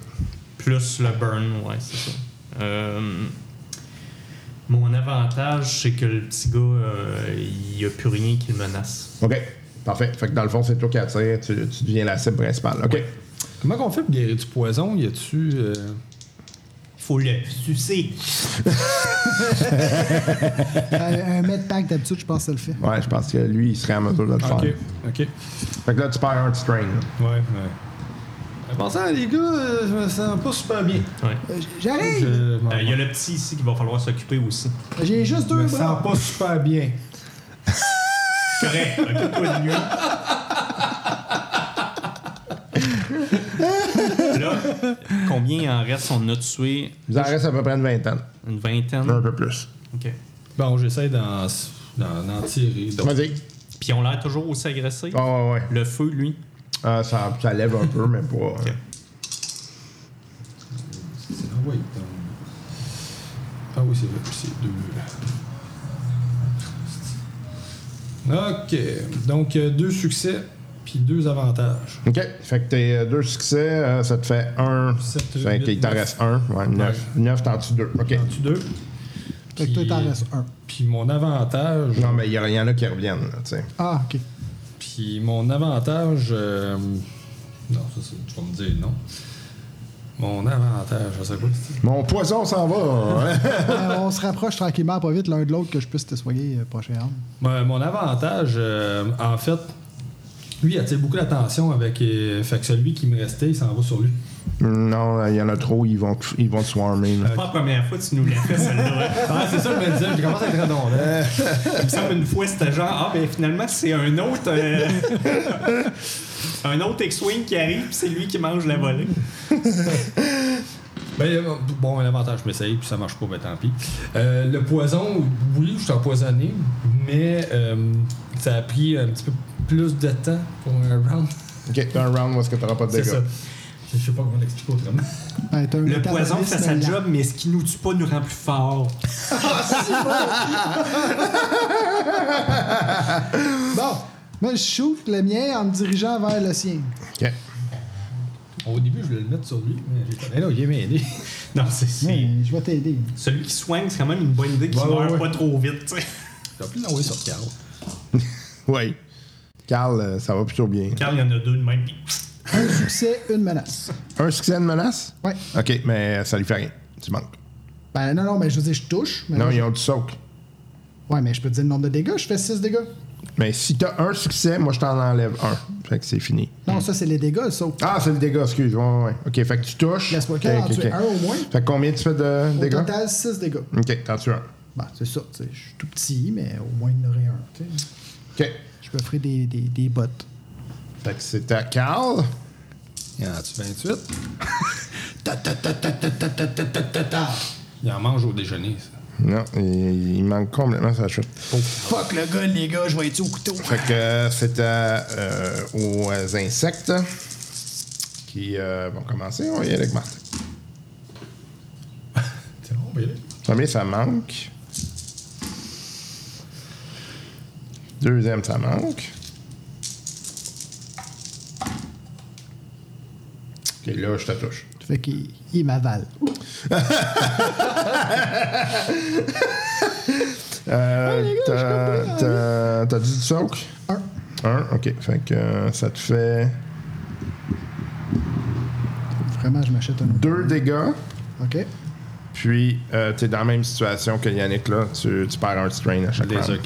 Plus le burn, ouais, c'est ça. Euh, mon avantage, c'est que le petit gars, euh, il n'y a plus rien qui le menace. OK. Parfait. Fait que dans le fond, c'est toi qui attire. Tu, tu deviens la cible principale. OK. Comment qu'on fait pour guérir du poison? Y a-tu. Euh, Faut le sucer. un, un medpack, d'habitude, je pense que ça le fait. Ouais, je pense que lui, il serait en mesure de le faire. Ok, ok. Fait que là, tu perds un strain. là. Ouais, ouais. En passant, les gars, euh, je me sens pas super bien. Ouais. Euh, J'arrive! Je Euh, Il y a le petit ici qu'il va falloir s'occuper aussi. J'ai juste je deux me bras. sens pas super bien. (laughs) Correct, occupe-toi de lui. (laughs) combien il en reste? On a tué Il en reste à peu près une vingtaine. une vingtaine? Un peu plus. OK. Bon, j'essaie d'en, d'en, d'en tirer. Vas-y. Puis on l'a toujours aussi agressé. Ah ouais, ouais. Le feu, lui? Ah, ça, ça lève un peu, mais pas. euh, Ah oui, Ah oui, c'est vrai, c'est deux. Ok. Donc, euh, deux succès, puis deux avantages. OK. Fait que tes euh, deux succès, euh, ça te fait un. Sept, Fait huit, qu'il t'en neuf. reste un. Ouais, neuf. Neuf, t'en tues deux. OK. En tu deux. Fait que toi, Puis- t'en restes un. Puis mon avantage. Non, mais il y, en a qui reviennent, là, tu sais. Ah, ok. Puis mon avantage. euh, Non, ça, c'est- tu vas me dire non. Mon avantage, je sais pas. Mon poison s'en va. hein? (laughs) (laughs) Euh, on se rapproche tranquillement, pas vite, l'un de l'autre, que je puisse te soigner euh, prochain. Ouais, mon avantage, euh, en fait, lui, il attire beaucoup l'attention avec. euh, fait que celui qui me restait, il s'en va sur lui. non, il y en a trop, ils vont, te- ils vont te swarmer. C'est pas la première fois que tu nous l'as fait, celle-là. (laughs) Ah, c'est ça, je me disais, j'ai commencé à être redondant. (laughs) Il me semble une fois, c'était genre, ah, ben finalement, c'est un autre. euh, (laughs) un autre X-Wing qui arrive, puis c'est lui qui mange la volée. Ben, euh, bon, un avantage, je m'essaye, puis ça marche pas, ben tant pis. Euh, le poison, oui, je suis empoisonné, mais euh, ça a pris un petit peu plus de temps pour un round. (laughs) OK, t'as un round où est-ce que t'auras pas de C'est dégâts. ça. Je sais pas comment l'expliquer autrement. Ouais, un Le poison fait sa job, mais ce qui nous tue pas nous rend plus forts. (laughs) Bon, moi, je shoot le mien en me dirigeant vers le sien. OK. Au début, je voulais le mettre sur lui, mais j'ai pas. Eh non, il est aidé. (laughs) Non, c'est c'est- je vais t'aider. Celui qui soigne, c'est quand même une bonne idée qu'il Ouais, meurt ouais. pas trop vite, tu sais. J'ai plus l'envoyer sur Carl. Oui. Carl, euh, ça va plutôt bien. Car il y en a deux de même. Un succès, une menace. Un succès de menace? Ouais. OK, mais ça lui fait rien. Tu manques. Ben non, non, mais je veux dire, je touche. Mais Non, là, ils ont du soak. Ouais, mais je peux te dire le nombre de dégâts, je fais 6 dégâts. Mais si t'as un succès, moi, je t'en enlève un. Fait que c'est fini. Non, ça, c'est les dégâts, le saut. Ah, c'est le dégât, excuse. Ouais, ouais, ouais. OK, fait que tu touches. Laisse-moi OK, qu'elle en OK, tuer OK. un au moins. Fait que combien tu fais de Au dégâts? total, 6 dégâts. OK, t'en tues un. Ben, c'est ça, tu sais, je suis tout petit, mais au moins, il y en aurait un. OK. Je me ferai des, des, des bottes. Fait que c'est à Carl. Il en a-tu 28? (laughs) Il en mange au déjeuner, ça. Non, il, il manque complètement sa chute. Fuck le gars, les gars, je vais être au couteau. Fait que euh, c'est à, euh, aux insectes qui euh, vont commencer. On va y aller avec Martin. (laughs) C'est bon, ben, Premier, ça manque? Deuxième, ça manque. OK, là, je te touche. Fait qu'il il m'avale. (laughs) Euh, t'as- t'as- T'as dit du soak? Un. Un, OK. Fait que euh, ça te fait Vraiment, je m'achète un autre. deux dégâts. OK. Puis, euh, t'es dans la même situation que Yannick, là. Tu, tu perds un strain à chaque Les round.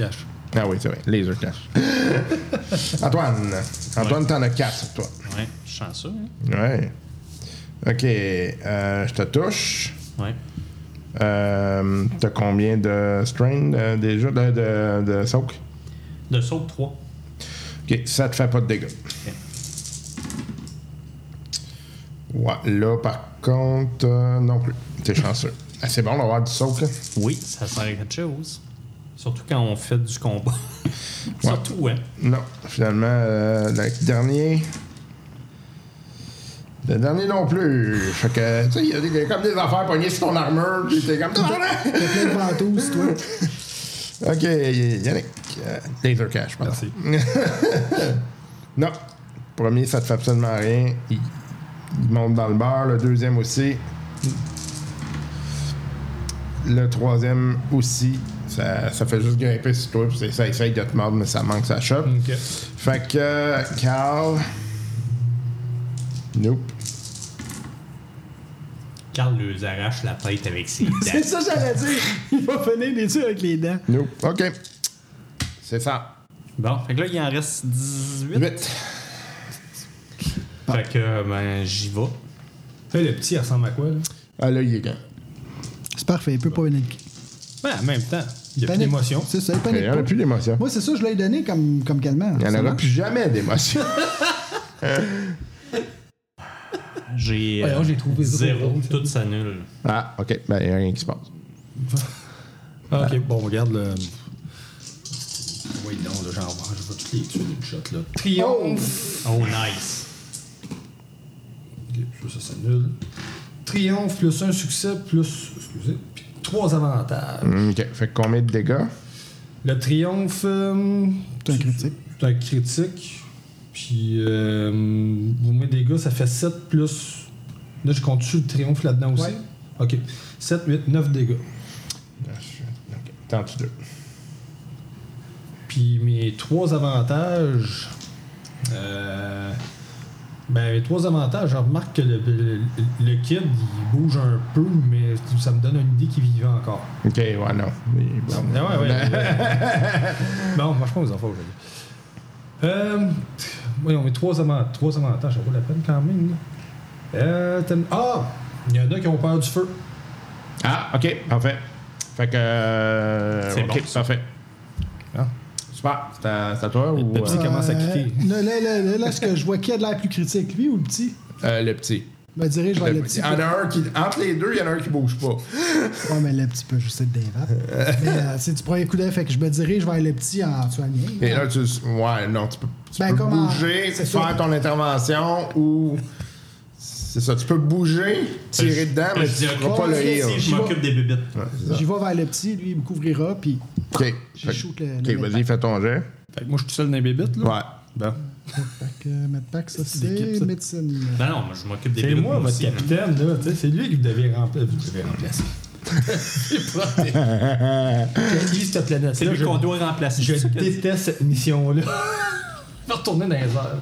Ah oui, c'est vrai. Laser cash. (laughs) Antoine. Antoine, t'en as quatre sur toi. Ouais, je ça. Hein? Ouais. OK. euh, je te touche. Ouais. Euh, T'as combien de strain euh, déjà de, de, de soak? De saut 3. OK. Ça te fait pas de dégâts. Ouais. Là, par contre, euh, non plus. T'es chanceux. Ah, c'est bon d'avoir du soak, là? Oui, ça sert à quelque chose. Surtout quand on fait du combat. (laughs) Surtout, hein. Non, finalement, euh, le dernier. Le dernier non plus. Fait que, tu sais, il y a des, comme des affaires pognées sur ton armure, puis t'es comme. T'as plein (laughs) de ventouses, toi. ok, Yannick. euh, laser cash, pardon. Merci. (laughs) Non. Premier, ça te fait absolument rien. Il, il monte dans le bar. Le deuxième aussi. Le troisième aussi. Ça, ça fait juste grimper sur toi, puis ça essaye de te mordre, mais ça manque sa chope. Fait que, Carl. Nope. Carl lui arrache la tête avec ses (laughs) C'est dents. ça, j'allais dire. Il va finir des tuer avec les dents. Nope. OK. C'est ça. Bon, fait que là, il en reste 18. 8. Fait que, ben, j'y vais. Là, le petit, il ressemble à quoi, là? Ah là, il est grand. C'est parfait, il peut pas paniquer. Ben, en même temps, il y a plus d'émotion. C'est ça, il n'y en a plus d'émotion. Moi, c'est ça, je l'ai donné comme, comme calmant. Il n'y en aura plus jamais d'émotion. (laughs) J'ai Ouais, euh, moi, j'ai trouvé zéro. zéro. Tout s'annule. ah, OK. Ben, il n'y a rien qui se passe. (laughs) Ah, ok, bon, regarde le. Oui, non, là, j'en vois. Je vais toutes les tuer d'une shot, là. Triomphe! Oh, nice. Ok, ça, ça s'annule. Triomphe plus un succès plus. Excusez. Trois avantages. Mm, OK. Fait combien de dégâts? Le triomphe, euh, C'est un critique. c'est un critique. Puis, euh, vous mettez des gars, ça fait 7 plus. Là, je compte le triomphe là-dedans aussi? Ouais. Ok. 7, 8, 9 dégâts. Ok. Tente deux? Puis mes trois avantages. euh, ben, trois avantages, je remarque que le, le- le kid, il bouge un peu, mais ça me donne une idée qu'il vivait encore. Ok, ouais, non. Mais bon. Ah ouais, ouais. (laughs) bon, marche pas aux enfants aujourd'hui. Euh. Voyons, mes trois, avant- trois avantages, ça vaut la peine quand même. Euh, ah! Il y en a qui ont peur du feu. Ah, ok, parfait. Fait que. euh, C'est bon, ça. parfait. Super. C'est à, c'est à toi ou. Pepsi euh, commence à Euh, kicker. Là, là, là, là, là, est-ce que je vois qui a de l'air plus critique, lui ou le petit? euh, le petit. Je me dirige vers le petit. Il y en a un qui. Entre les deux, il y en a un qui bouge pas. (laughs) Ouais, mais le petit peut juste être des vapes. (laughs) mais euh, c'est du premier coup d'œil, fait que je me dirige vers le petit en soignant. Et là, tu. Ouais, non, tu peux, tu Ben, peux comment- bouger, c'est faire ton intervention ou. C'est ça, tu peux bouger, tirer dedans, mais je tu ne pas le heal. Si je m'occupe des bébites. Ouais. J'y vais vers le petit, lui, il me couvrira, puis Ok. je Fait- shoot le. Ok, vas-y, medpack. fais ton jet. Fait que moi, je suis tout seul dans les bébites, là. Ouais. Bon. Fait que euh, medpack, ça, C'est médecine. Non, non, moi, je m'occupe des C'est moi, votre aussi, capitaine, là. Tu sais, c'est lui qui vous devez remplacer. Vous devez remplacer. (laughs) Lui, cette planète C'est lui qu'on doit remplacer. Je déteste cette mission-là. (laughs) Je vais retourner dans les airs.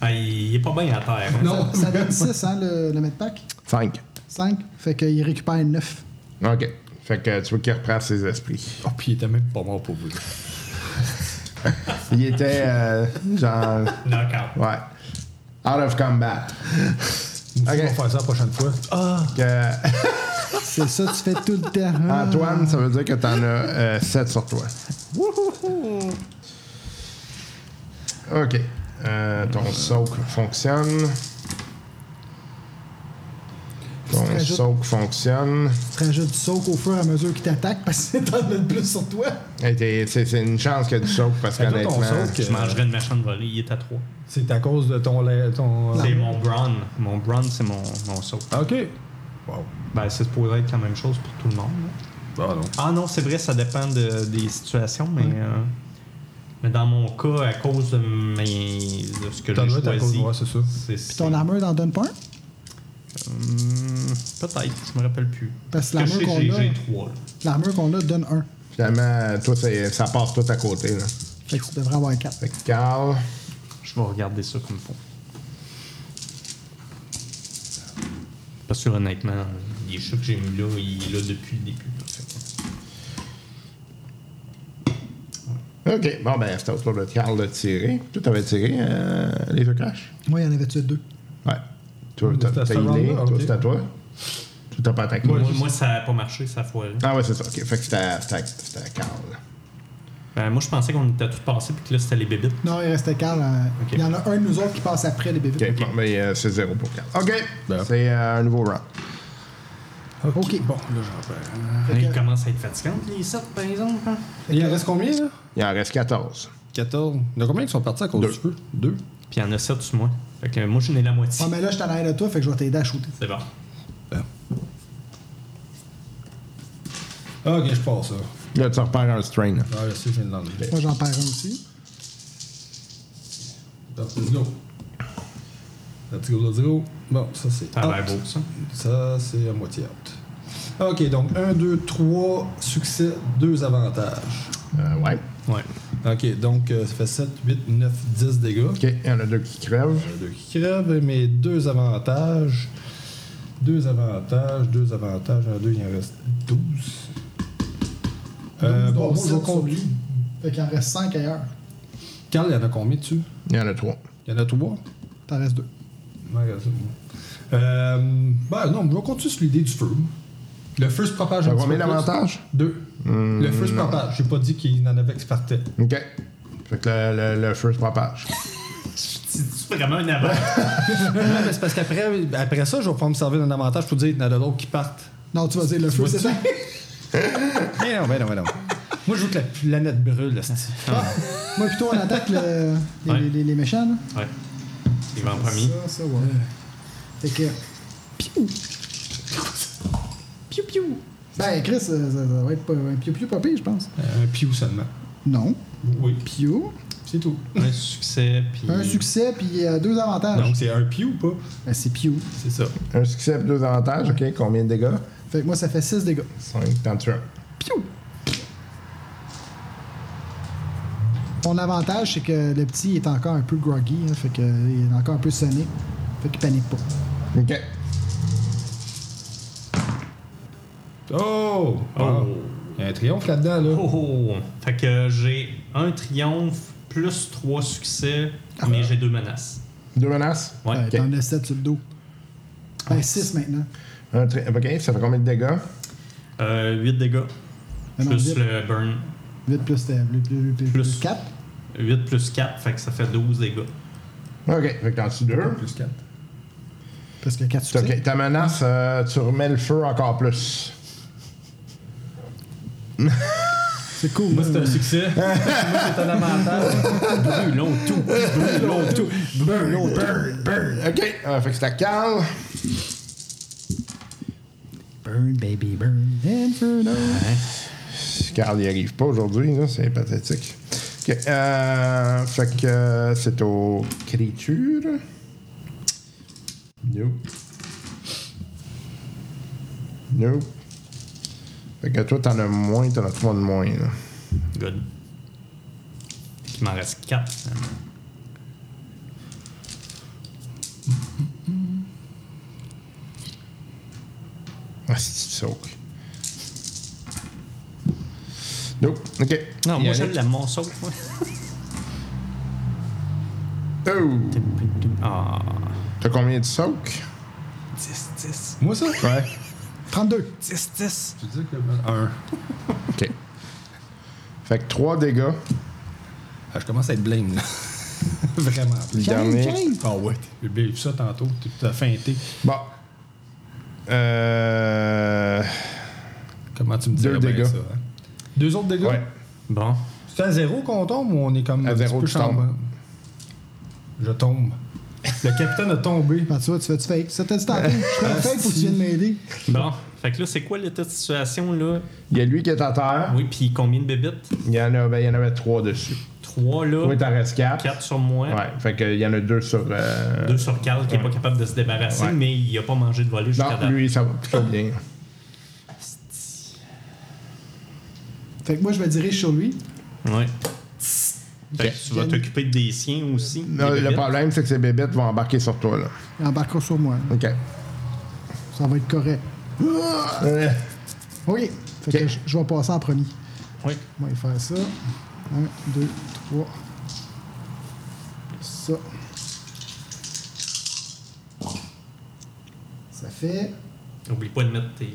Ah, il, il est pas bien à terre. hein. Non. Ça donne 6, hein, le, le medpack? 5. 5. Fait qu'il récupère 9. Ok. Fait que tu veux qu'il reprenne ses esprits. Oh, puis il était même pas mort pour vous. (laughs) Il était euh, genre. Knockout. Ouais. Out of combat. On va faire ça la prochaine fois. Que- (laughs) C'est ça, tu fais tout le temps. Ah. Antoine, ça veut dire que t'en as 7 sur toi. Ok. Euh, ton soak fonctionne. Ton Tu rajoutes- soak fonctionne. Tu rajoutes du soak au fur et à mesure qu'il t'attaque parce que t'en as plus sur toi. C'est c'est une chance qu'il y a du soak parce qu'honnêtement. soak, Je mangerais une méchante volée. Il est à 3. C'est à cause de ton. lait- ton C'est mon brown. Mon brown, c'est mon, mon soap. OK. Ben, c'est supposé être la même chose pour tout le monde. Ah non. Ah non, c'est vrai, ça dépend de- des situations, mais, euh, mais dans mon cas, à cause de, mes, de ce que j'ai choisi, de moi, c'est ça. Puis ton armure t'en donne pas un? Hum, Peut-être, je me rappelle plus. Parce que l'armure qu'on a-. L'armure qu'on a donne un. Finalement, toi, ça passe tout à côté. Là. Fait que tu devrais avoir 4. Fait que Carl. Je vais regarder ça comme faut. Parce que honnêtement, les chats que j'ai mis là, il est là depuis le début. là. Fait que- Ok, bon, ben, c'était au tour de Carl de tirer. Toi, t'avais tiré euh, les deux crash? Moi, il y en avait-tu deux? Ouais. Toi, t'as t'as healé. Toi, c'était à toi. Toi, t'as pas attaqué. Moi, moi, ça n'a pas marché, ça a foiré. Ah, ouais, c'est ça. Ok, fait que c'était à- c'était à c'était à Carl. Ben, moi, je pensais qu'on était tous passés puis que là, c'était les bébites. Non, il restait Carl. Ok. Il y en a un de nous autres qui passe après les bébés. Ok, bon, mais euh, c'est zéro pour Carl. Ok, Ben. c'est euh, un nouveau round. Ok. Bon, là, j'en perds. Là, il commence à être fatigant, les sortes, par exemple. hein. Il en reste combien, là? Il en reste 14. 14. Il y en a combien qui sont partis à cause Deux. du feu? Deux. Puis il y en a 7 sur moi. Fait que moi, j'en ai la moitié. Ah, mais là, je t'en arrière de toi, fait que je vais t'aider à shooter. C'est bon. Ok, je passe ça. Là, tu repères un strain. Ah, je sais, je viens de l'enlever. Moi, j'en perds un aussi. Let's go. Let's go, let's go. Bon, ça c'est. Ça a l'air out. beau, ça. Ça, c'est à moitié out. Ok, donc 1, 2, 3 succès, 2 avantages. Euh, ouais. Ouais. Ok, donc euh, ça fait 7, 8, 9, 10 dégâts. Ok, il y en a deux qui crèvent. Il y en a deux qui crèvent, mais deux avantages. Deux avantages, deux avantages. Il y en a deux, il en reste 12. Euh, Donc, bon, moi, je lui. Fait qu'il en reste 5 ailleurs. Carl, il y en a combien dessus? Il y en a trois. Il y en a 3 T'en restes deux. Ouais, regarde ça. Euh, ben non, je vais continuer sur l'idée du feu. Le feu se propage un combien d'avantages? Deux. le feu se propage. J'ai pas dit qu'il en avait qui partait. Ok. Fait que le, le, le feu se propage. C'est vraiment un avant. (laughs) non, mais c'est parce qu'après après ça, je vais pouvoir me servir d'un avantage pour dire qu'il y en a d'autres qui partent. Non, tu vas dire le feu, vois-tu? c'est ça? (laughs) Mais non, mais non, mais non. Moi, je veux que la planète brûle. là, c'est- Moi, plutôt, on attaque le- les, Ouais. les- les méchants. là. Ouais. Il va en premier. Ça, ça, ouais. Fait que. Piou! Piou, piou! Ben, Chris, ça, ça- ça va être pas- un piou-piou pas pire, je pense. Euh, Un piou seulement. Non. Oui. Piou. C'est tout. Un succès, puis. Un succès, puis euh, deux avantages. Donc, c'est un piou ou pas? Ben, c'est piou. C'est ça. Un succès et deux avantages, ok. Combien de dégâts? Fait que moi, ça fait 6 dégâts. 5, t'en tues un. Piou! Mon avantage, c'est que le petit est encore un peu groggy, hein, fait que il est encore un peu sonné. Fait qu'il panique pas. Ok. Oh! Oh. Il y a un triomphe là-dedans, là. Oh, oh. Fait que j'ai un triomphe plus trois succès, Ah. mais j'ai deux menaces. Deux menaces? Ouais. Ouais. T'en as 7 sur le dos? Ben, 6 maintenant. Un tri- Ok, ça fait combien de dégâts? Euh, 8 dégâts. Ben non, plus le burn. 8 plus, euh, plus, plus, plus, Plus. 4. 8 plus 4, fait que ça fait 12 dégâts. Ok, fait que t'en tues deux. Plus 4. Parce que 4 succès. Ok, ta menace, euh, tu remets le feu encore plus. C'est cool. Moi, c'est un succès. Moi, c'est un avantage. Brûlons tout! Brûlons tout! Brûlons tout! Burn, burn. Ok, euh, fait que c'est à Carl. Burn, baby, burn. Inferno. Carl n'y arrive pas aujourd'hui, là, c'est pathétique. Ok, euh, fait que euh, c'est aux créatures. Nope. Nope. Fait que toi, t'en as moins, t'en as trois de moins, là? Good. Il m'en reste 4 finalement. Ah, c'est soak. Nope. Ok. Non, moi je l'aime mon saut. moi. Oh! Ah. T'as combien de soak? 10, 10. Moi, ça? Ouais. 32. 10, 10. Tu dis que. Un. (laughs) Ok. Fait que 3 dégâts. Ah, je commence à être blame, là. (laughs) Vraiment. Le 15, dernier. 15. Ah ouais, j'ai bien vu ça tantôt. Tu as feinté. Bon. Euh. Comment tu me dis Deux dégâts. ça? hein? Deux autres dégâts? Ouais. Bon. C'est à zéro qu'on tombe ou on est comme. À un petit zéro, peu tu tombes. chambant? Je tombe. Le capitaine a tombé. Ben, tu vois, tu fais du fake? Ça t'a dit tantôt. Je fais un fake pour que tu viennes m'aider. Bon. Fait que là, c'est quoi l'état de situation, là? Il y a lui qui est à terre. Oui, puis combien de bébites? Il y en, a, ben, il y en avait 3 dessus. 3 là. Oui, t'en restes 4. 4 sur moi. Ouais. Fait qu'il y en a 2 sur. Euh... 2 sur Carl qui est pas capable de se débarrasser, Ouais. mais il a pas mangé de voler jusqu'à Non, date. lui, ça va plutôt bien. Fait que moi, je me dirige sur lui. Ouais. Fait que tu vas t'occuper des siens aussi. Non, des le problème, c'est que ces bébêtes vont embarquer sur toi, là. Il embarquera sur moi. OK. Ça va être correct. Euh, OK. Fait que Ok. je, je vais passer en premier. Oui. On va faire ça. 1, 2, 3. Ça. Ça fait. Oublie pas de mettre tes.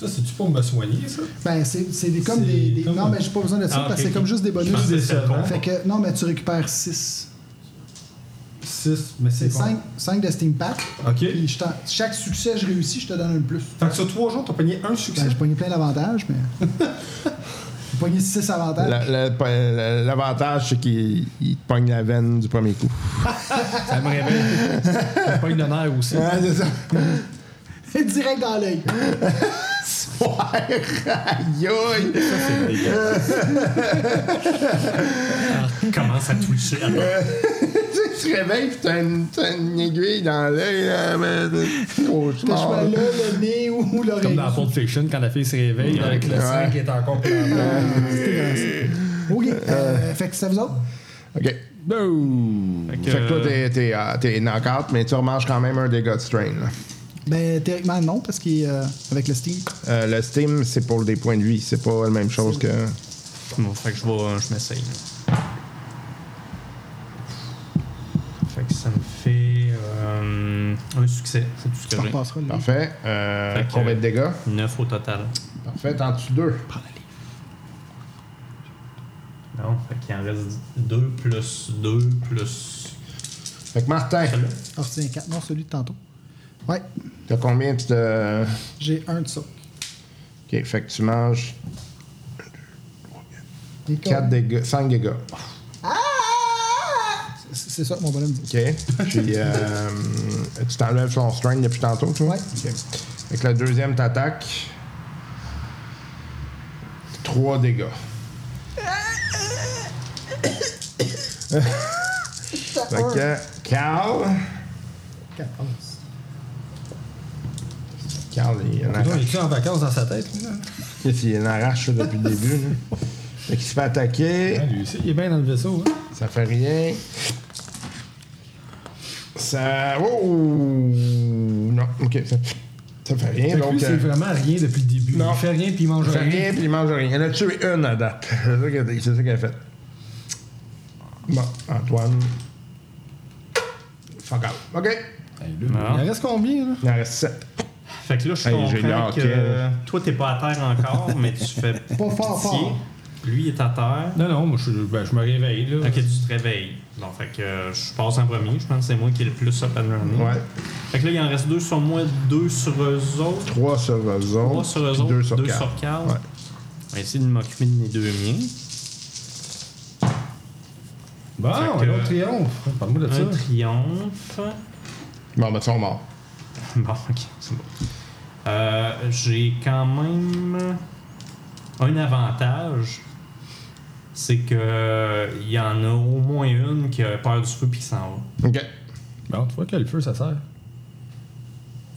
Ça, c'est-tu pour me soigner, ça? Ben, c'est comme des. des- comme- Non, mais j'ai pas besoin de ça Ah, parce que c'est comme juste des bonus. Le décevant. Fait que, non, mais tu récupères 6. 6, mais c'est C'est bon. 5, 5 de Steam Pack. OK. Puis je t'en- chaque succès, je réussis, je te donne un plus. Fait que sur 3 jours, t'as pogné un succès. Ben, j'ai pogné plein d'avantages, mais. (laughs) j'ai pogné 6 avantages. la- la- la- L'avantage, c'est qu'il il te pogne la veine du premier coup. (laughs) Ça me réveille. T'as pas une honneur aussi. Ah, c'est ça. (laughs) (laughs) Direct dans l'œil. Ouais, aïe. (laughs) Commence à toucher. tu sais, tu te réveilles pis t'as une, aiguille dans l'œil, cauchemar. je sois là, le nez ou Comme l'oreille. dans Pulp Fiction, quand la fille se réveille avec le Ouais. sang qui est encore plein. OK. Euh, fait que à vous autres. OK. Fait que, Fait que toi, t'es, t'es, euh, t'es knock-out, mais tu remanges quand même un dégât de strain. Là. Ben, théoriquement, non, parce qu'il est euh, avec le Steam. Euh, le Steam, c'est pour des points de vie. C'est pas la même chose que. Bon, fait que je vais. Je m'essaye. Fait que ça me fait. euh, un succès. C'est tout ce que j'ai. Parfait. Euh, Fait que- combien de dégâts? 9 au total. Parfait. T'en tues deux. Non, fait qu'il en reste 2 plus 2 plus. Fait que Martin, Ah, c'est un 4. Non, celui de tantôt. Ouais, t'as combien de. j'ai un de ça. OK. Fait que tu manges Et 4 dégâts, 5 dégâts. C'est c'est ça que mon bonhomme dit. OK. Puis, euh, tu t'enlèves son strain depuis tantôt, toi? Ouais. OK. Avec la deuxième t'attaque. 3 dégâts. (coughs) fait que, Carl? 14. Carl, il en Il arrache. est en vacances dans sa tête, lui, là? (laughs) Qu'est-ce qu'il en arrache ça, depuis le début. Là. Fait qu'il se fait attaquer. Lui aussi, il est bien dans le vaisseau, hein? Ça fait rien. Ça. Oh! Non, ok. Ça, ça fait rien. Fait donc, lui, c'est euh, vraiment rien depuis le début. non. Il fait rien puis il mange il fait rien. rien puis il mange rien. Il en a tué une à date. (laughs) C'est ça qu'elle c'est ça qu'elle a fait. Bon, Antoine. Fuck out. OK. Hey. Il en reste combien, là? Il en reste 7. Fait que là, je Hey, comprends que euh, toi, t'es pas à terre encore, (laughs) mais tu fais Pas fort, pitié. fort. Lui, il est à terre. Non, non, moi, je, ben, je me réveille, là. Ok, tu te réveilles. Donc, fait que euh, je passe en premier. Je pense que c'est moi qui ai le plus up and running. Ouais. Fait que là, il en reste deux sur moi, deux sur eux autres. 3 sur eux autres. Trois sur eux autres, deux sur deux quatre. sur Carl. Ouais. On va essayer de m'occuper de mes deux miens. Bon, un triomphe. Parle-moi de ça. Un triomphe. Bon, ben, ils sont morts. (laughs) Bon, ok, c'est bon. Euh, J'ai quand même un avantage. C'est que il y en a au moins une qui a peur du feu puis qui s'en va. OK. Bon, tu vois que le feu, ça sert.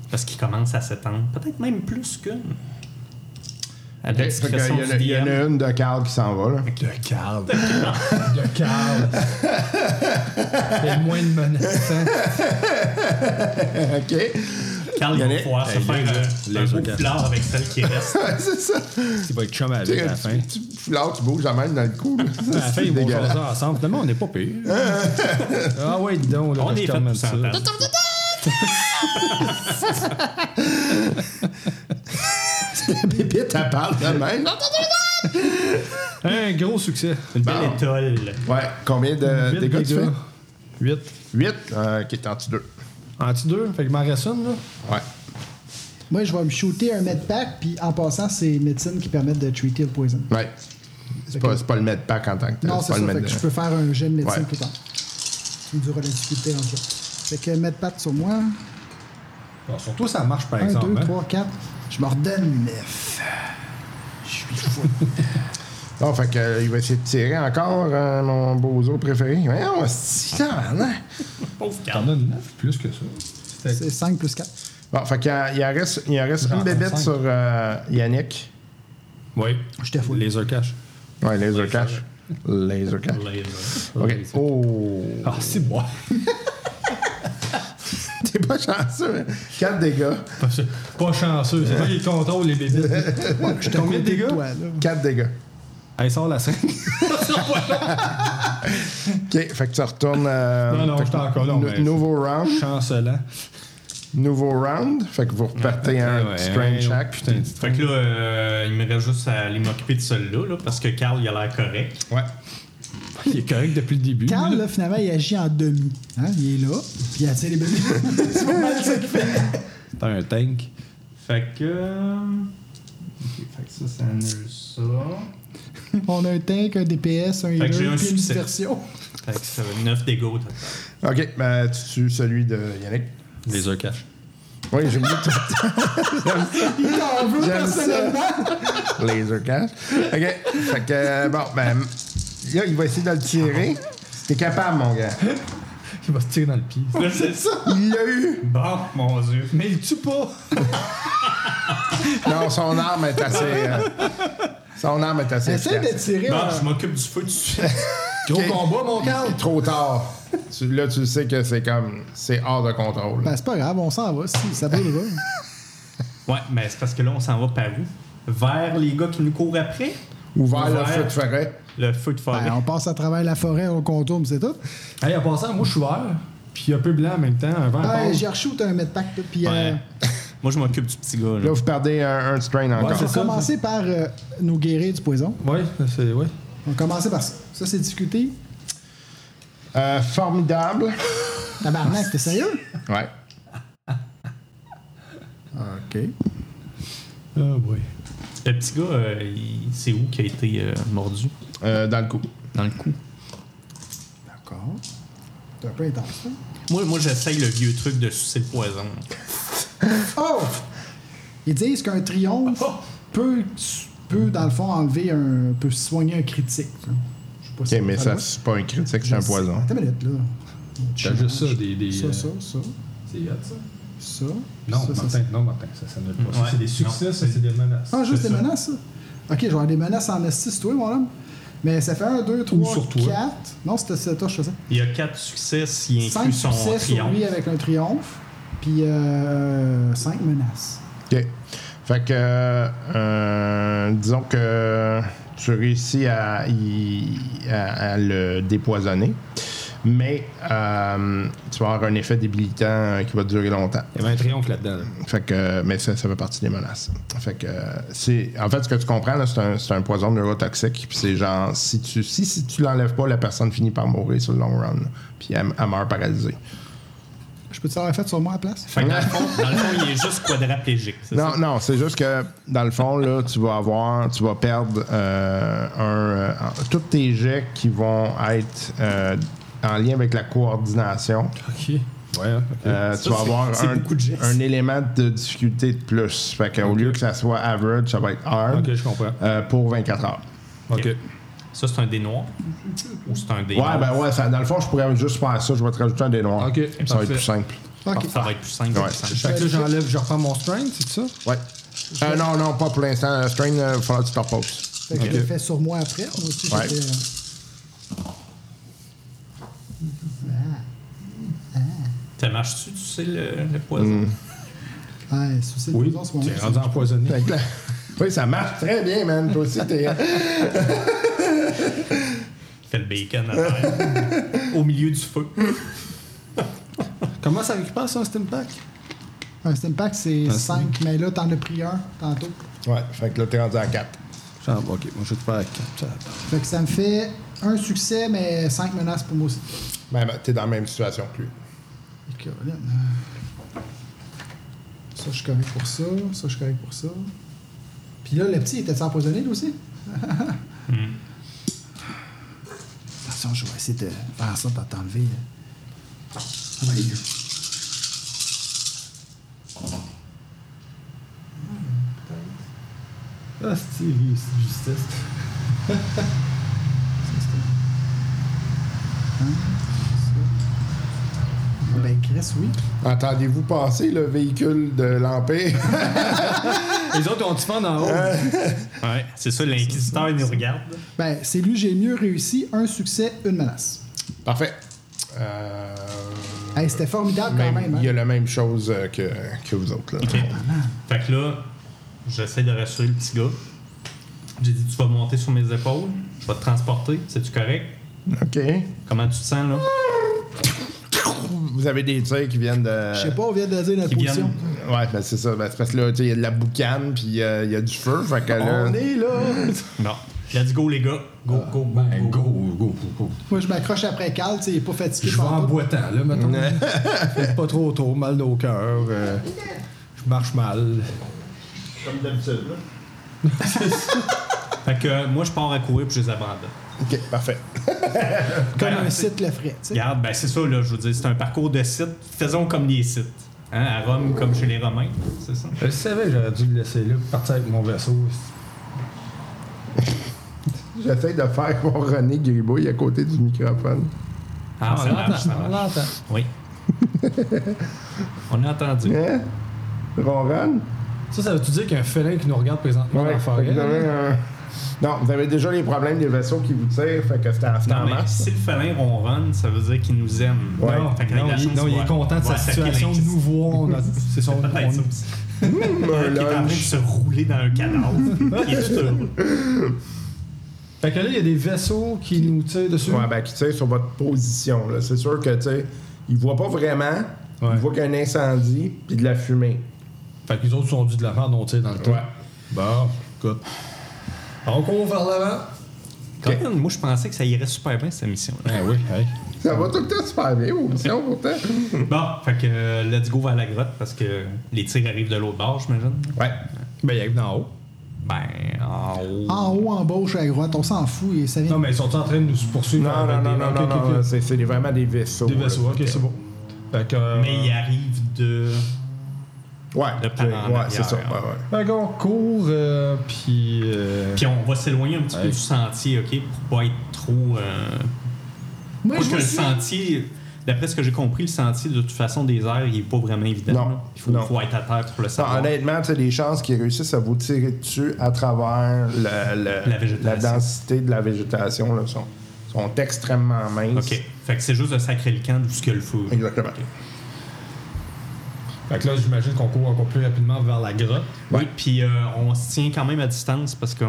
Parce qu'il commence à s'étendre. Peut-être même plus qu'une. À la OK. Fait qu'il y, discrétion en a- du il y en a une de Carl qui s'en va, là. De Carl. de Carl. C'est moins de menaçant. OK. Carl il va pouvoir se faire les- euh, les un beau orgasmes. foulard avec celle qui reste. (laughs) C'est ça. Il va être chum avec à la fin. Tu, tu, bouges la main dans le cou. À la fin, ils vont jaser ensemble. Finalement, on n'est pas pire. (laughs) ah ouais, dis donc. Là, On est fait pour ça. (laughs) s'entendre. (laughs) Pépite, elle parle de même. (laughs) Un gros succès. Une belle Bon. étole. Ouais, combien de Huit dégâts tu fais? 8. 8, euh, qui est anti 2. Anti-2. Fait que m'en reste une, là? Ouais. Moi, je vais me shooter un medpack, puis en passant, c'est médecine qui permettent de treater le poison. Ouais. C'est pas, c'est pas le medpack en tant que tel. Non, c'est pas ça. le Fait med- que je peux faire un jet de médecine Ouais. tout le temps. Tu me diras la difficulté en jeu. Fait que medpack sur moi. Bon, sur toi, ça marche, par 1, exemple. 2, hein? 3, 4. Je me redonne 9. Je suis fou. (laughs) Bon, fait que, euh, il va essayer de tirer encore, euh, mon bozo préféré. Mais ça, hein? Pauvre T'en as 9 plus que ça. C'est 5 plus 4. Bon, fait qu'il en- il en reste, il en reste une bébête sur euh, Yannick. Oui. Je t'ai fou. Laser cash. Ouais, laser cash. Laser cash. Laser. OK. Oh! Ah, c'est moi. (laughs) T'es pas chanceux, hein? 4 dégâts. Pas chanceux. C'est toi qui contrôle les bébés. Je te Combien de dégâts? Toi, là. 4 dégâts. Allez, sors la 5. (laughs) OK, fait que tu retournes. euh, Non, non, je suis encore là, Nouveau round. Chancelant. Nouveau round. Fait que vous repartez un Ouais, strange ouais. Putain, Fait que là, euh, il me reste juste à aller m'occuper de celui-là, là, parce que Carl, il a l'air correct. Ouais. (laughs) il est correct depuis le début. Carl, lui, là. finalement, il agit en demi. Hein? Il est là, puis il attire les bébés. (laughs) c'est pas mal ça qu'il fait. T'as un tank. Fait que. euh, Ok, fait que ça, ça annule ça. On a un tank, un DPS, un Fait que j'ai healer, un puis une succès. dispersion. Fait que ça fait 9 dégâts total. OK, ben, tu tues celui de Yannick. Laser cash. Oui, j'ai oublié tout. Il t'en veut J'aime ça. personnellement. Laser cash. OK. Fait que, euh, bon, ben, là, il va essayer de le tirer. T'es capable, mon gars. (laughs) Il va se tirer dans le pied. (laughs) C'est ça. Il l'a eu. Bon, mon dieu. Mais il tue pas. (laughs) Non, son arme est assez. euh, son arme est assez. Essaye de efficace. tirer. Bon, un- je m'occupe du feu tout de suite. Gros combat, mon Carl. Trop tard. Tu- là, tu sais que c'est comme. C'est hors de contrôle. Ben, c'est pas grave, on s'en va. Si, ça brûlera. Ouais, mais c'est parce que là, on s'en va par où? Vers les gars qui nous courent après? Ou vers le feu de forêt. Le feu de forêt. Ben, on passe à travers la forêt, on contourne, c'est tout. Hey, en passant, moi, je suis vert. Puis un peu blanc en même temps. Ah, pâle. j'ai reshoot un medpack, là, puis euh. (laughs) Moi, je m'occupe du petit gars. Là, Là. vous perdez un, un strain encore. on va commencer par euh, nous guérir du poison. Ouais, c'est. Ouais. On va commencer par ça. Ça, c'est discuté. Euh, formidable. Tabarnak, t'es sérieux? Ouais. OK. Ah, oui. Le petit gars, euh, il- c'est où qui a été euh, mordu? Euh, dans le coup. Dans le cou. D'accord. C'est un peu intense, ça. Moi, moi j'essaye le vieux truc de sucer le poison. (laughs) Oh! Ils disent qu'un triomphe peut, peut, dans le fond, enlever un. peut soigner un critique. hein. Je sais pas si Ok, mais ça ça, c'est pas un critique, c'est un poison. Attends une minute, là. T'as juste ça, des. des Ça, euh, ça, ça, C'est hot, ça? Ça? Non, ça, ça, Martin, ça. non, Martin, ça s'annule pas. Ça, Ouais. c'est des succès, Non, ça, c'est des menaces. Ah, juste des ça. menaces, ça? Ok, je vais avoir des menaces en S6, toi, mon homme. Mais ça fait 1, 2, 3, sur toi. 4. Non, c'était ça, toi, je faisais. Il y a 4 succès s'il 5 inclut son succès sur triomphe. lui avec un triomphe. Puis 5 menaces. OK. Fait que, euh, disons que tu réussis à, y- à- à le dépoisonner, mais euh, tu vas avoir un effet débilitant euh, qui va durer longtemps. Il y avait un triomphe là-dedans. là. Fait que, mais ça, ça fait partie des menaces. Fait que, euh, c'est, en fait, ce que tu comprends, là, c'est, un, c'est un poison neurotoxique. Puis c'est genre, si tu, si, si tu l'enlèves pas, la personne finit par mourir sur le long run. Puis elle, elle meurt paralysée. Je peux te avoir fait sur moi à la place? Fait que dans le fond, dans le fond, il est juste quadraplégique. c'est Non, ça? non, c'est juste que dans le fond, là, tu vas avoir, tu vas perdre euh, un, euh, tous tes jets qui vont être euh, en lien avec la coordination. OK. Ouais, hein, OK. Euh, tu Ça, vas c'est- avoir un, élément de difficulté de plus. Fait qu'au lieu que ça soit average, ça va être hard OK, je comprends. euh, pour 24 heures. OK. Ça, c'est un dé noir? Ou c'est un dé Ouais, noir? ben ouais, ça- dans le fond, je pourrais juste faire ça. Je vais te rajouter un des noirs. Ok, Ça va être plus simple. Ok. Ça va être plus simple. Ouais. ça. Fait que là, j'enlève, je reprends mon strength, c'est ça? Ouais. Euh, non, non, pas pour l'instant. Euh, Strain, il va falloir que tu te reposes. Fait que je le fais sur moi après. Moi aussi, Ouais. j'ai fait, euh, Ça marche-tu, tu sais, le, le poison? Mm. Oui. poisons, c'est. T'es rendu empoisonné. Fait que là- oui, ça marche très bien, man. Toi aussi, t'es. (laughs) Il fait le bacon à terre. au milieu du feu. (laughs) Comment ça récupère ça, un Steam Pack? Un Steam Pack, c'est Un 5, mais là, t'en as pris un tantôt. Ouais, fait que là, t'es rendu à 4. Ah, OK, moi, je récupère à 4. Fait que ça me fait un succès, mais 5 menaces pour moi aussi. Ben, ben, t'es dans la même situation que lui. Et Caroline. Ça, je suis correct pour ça. Ça, je suis correct pour ça. Puis là, le petit, était empoisonné, lui aussi? (laughs) Attention, je vais essayer de faire ça pour t'enlever. Ouais. Ah, c'est (laughs) c'est justice. Ben, Chris, oui. Entendez-vous passer le véhicule de l'Empire? (laughs) Les autres ont du fun en haut. Ouais, c'est ça, l'inquisiteur, il nous regarde. Ben, c'est lui, j'ai mieux réussi. Un succès, une menace. Parfait. Euh, Hey, c'était formidable quand même- hein. Il y a la même chose euh, que, que vous autres. Là. OK. Fait que là, j'essaie de rassurer le petit gars. J'ai dit, tu vas monter sur mes épaules, je vais te transporter, c'est-tu correct? OK. Comment tu te sens, là? Vous avez des tirs qui viennent de. Je sais pas, on vient de dire notre Qui position. viennent- Ouais, ben, c'est ça. Ben, c'est parce que là, tu sais, il y a de la boucane, puis euh, il y a du feu. Fait que là. On est là! (laughs) Bon. Let's go, les gars. Go, go, go, Ben, go. go, go, go, go. Moi, je m'accroche après Cal, tu sais, il est pas fatigué Je vais en boitant, là, mettons. (laughs) Faites pas trop tôt, mal au cœur. euh, je marche mal. Comme d'habitude, là. (laughs) Fait que euh, moi, je pars à courir puis je les abandonne. OK, parfait. (laughs) Comme Ben, un site le ferait. Regarde, ben c'est ça, là, je veux dire, c'est un parcours de site. Faisons comme les sites. Hein, à Rome, comme chez les Romains, c'est ça? Je savais, j'aurais dû le laisser là, partir avec mon vaisseau. (laughs) J'essaie de faire mon René Gribouille à côté du microphone. Ah, ça on marche, ça l'entend, on marche. l'entend. Oui. (laughs) On a entendu. Hein? Ronron? Ça, ça veut-tu dire qu'il y a un félin qui nous regarde présentement dans la forêt? Non, vous avez déjà les problèmes des vaisseaux qui vous tirent, fait que c'était en, masse. si le félin ronronne, ça veut dire qu'il nous aime. Ouais. Non, il, non, il est content de sa situation. l'inquisiteur. Nous voir, c'est son. (laughs) Un (laughs) qui est en train de se rouler dans un cadavre. Il (laughs) est tout heureux. Fait que là, il y a des vaisseaux qui nous tirent dessus. Ouais, ben, qui tire sur votre position. là. C'est sûr que, tu sais, ils voient pas vraiment. Ouais. Ils voient qu'il y a un incendie puis de la fumée. Fait que les autres sont dû de la rendre, on tire dans le temps. Ouais. Bon, écoute. On court vers l'avant. Quand même, moi, je pensais que ça irait super bien, cette mission-là. Ah oui, hey. Ça va tout le temps super bien, vos missions, pourtant. Bon, fait que euh, let's go vers la grotte parce que les tirs arrivent de l'autre bord, j'imagine. Ouais. Ben, il arrive d'en haut. Ben, en haut. En haut, en bas, à droite, on s'en fout et ça vient. Non, mais ils sont en train de nous poursuivre. Non, non, non, non, non, non, ok. c'est vraiment des vaisseaux. Des vaisseaux, ok, c'est bon. Fait que. euh, Mais il arrive de. Ouais, Le c'est- ouais, ça. arrière. ouais, ouais. Fait qu'on court, euh, puis. euh, Puis on va s'éloigner un petit peu du sentier, OK? Pour pas être trop. Euh... Moi, Pas je que le suis. sentier. D'après ce que j'ai compris, le sentier, de toute façon, des airs, il est pas vraiment évident. Non. là. Il faut, Non. faut être à terre pour le Non, savoir. honnêtement, tu sais, les chances qu'ils réussissent à vous tirer dessus à travers le- le- La végétation. densité de la végétation là, sont, sont extrêmement minces. OK. Fait que c'est juste de sacrer le camp d'où ce a le feu. Exactement. Fait que là, j'imagine qu'on court encore plus rapidement vers la grotte. Oui, puis euh, on se tient quand même à distance parce que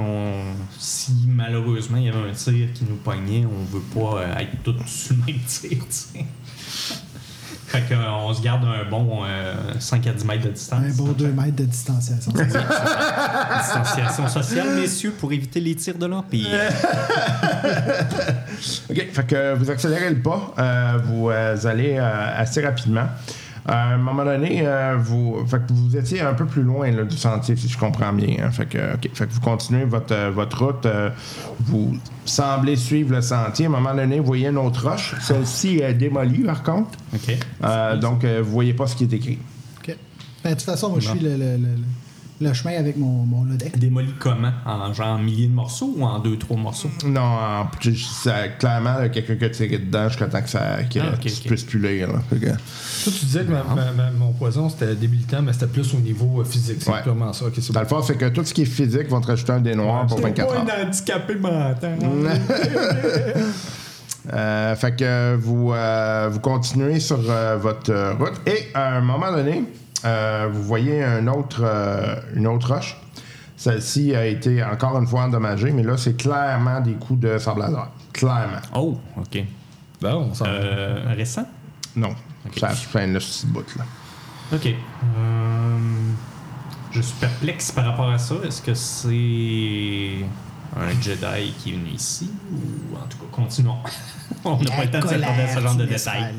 si malheureusement il y avait un tir qui nous pognait, on veut pas euh, être tous (laughs) sur le même tir. Fait qu'on se garde un bon euh, 5 à 10 mètres de distance. Un bon 2 mètres de distanciation. (laughs) Distanciation sociale, messieurs, pour éviter les tirs de l'Empire. (laughs) OK. Fait que vous accélérez le pas. euh, vous euh, allez euh, assez rapidement. À un moment donné, euh, vous, fait que vous étiez un peu plus loin là, du sentier, si je comprends bien. hein. Fait, que. Fait que vous continuez votre, euh, votre route. euh, vous semblez suivre le sentier. À un moment donné, vous voyez une autre roche. Celle-ci est démolie, par contre. OK. Euh, donc, euh, vous voyez pas ce qui est écrit. OK. Ben, de toute façon, moi, je suis le, le- le- le chemin avec mon, mon Lodec. Démoli comment? En genre milliers de morceaux ou en deux, trois morceaux? Non, en- ça- clairement, quelqu'un qui a tiré dedans jusqu'à temps que ça que Ah, puisses plus lire. Toi, tu disais que ma- ma- ma- mon poison c'était débilitant, mais c'était plus au niveau euh, physique. C'est Ouais. purement ça. Ok, c'est Dans bon. le fond, c'est que tout ce qui est physique va te rajouter un dé noir pour 24 heures. handicapé mental. (laughs) Euh, fait que vous, euh, vous continuez sur euh, votre route et à un moment donné, euh, vous voyez un autre, euh, une autre roche. Celle-ci a été encore une fois endommagée, mais là, c'est clairement des coups de sable laser. Clairement. Oh, OK. Bon, on s'en Euh, récent? Non. Ok. Ça fait un petit bout, là. OK. Euh, je suis perplexe par rapport à ça. Est-ce que c'est un Jedi qui est venu ici ou en tout cas, continuons. (laughs) On n'a pas le temps de s'attarder à ce genre de détails.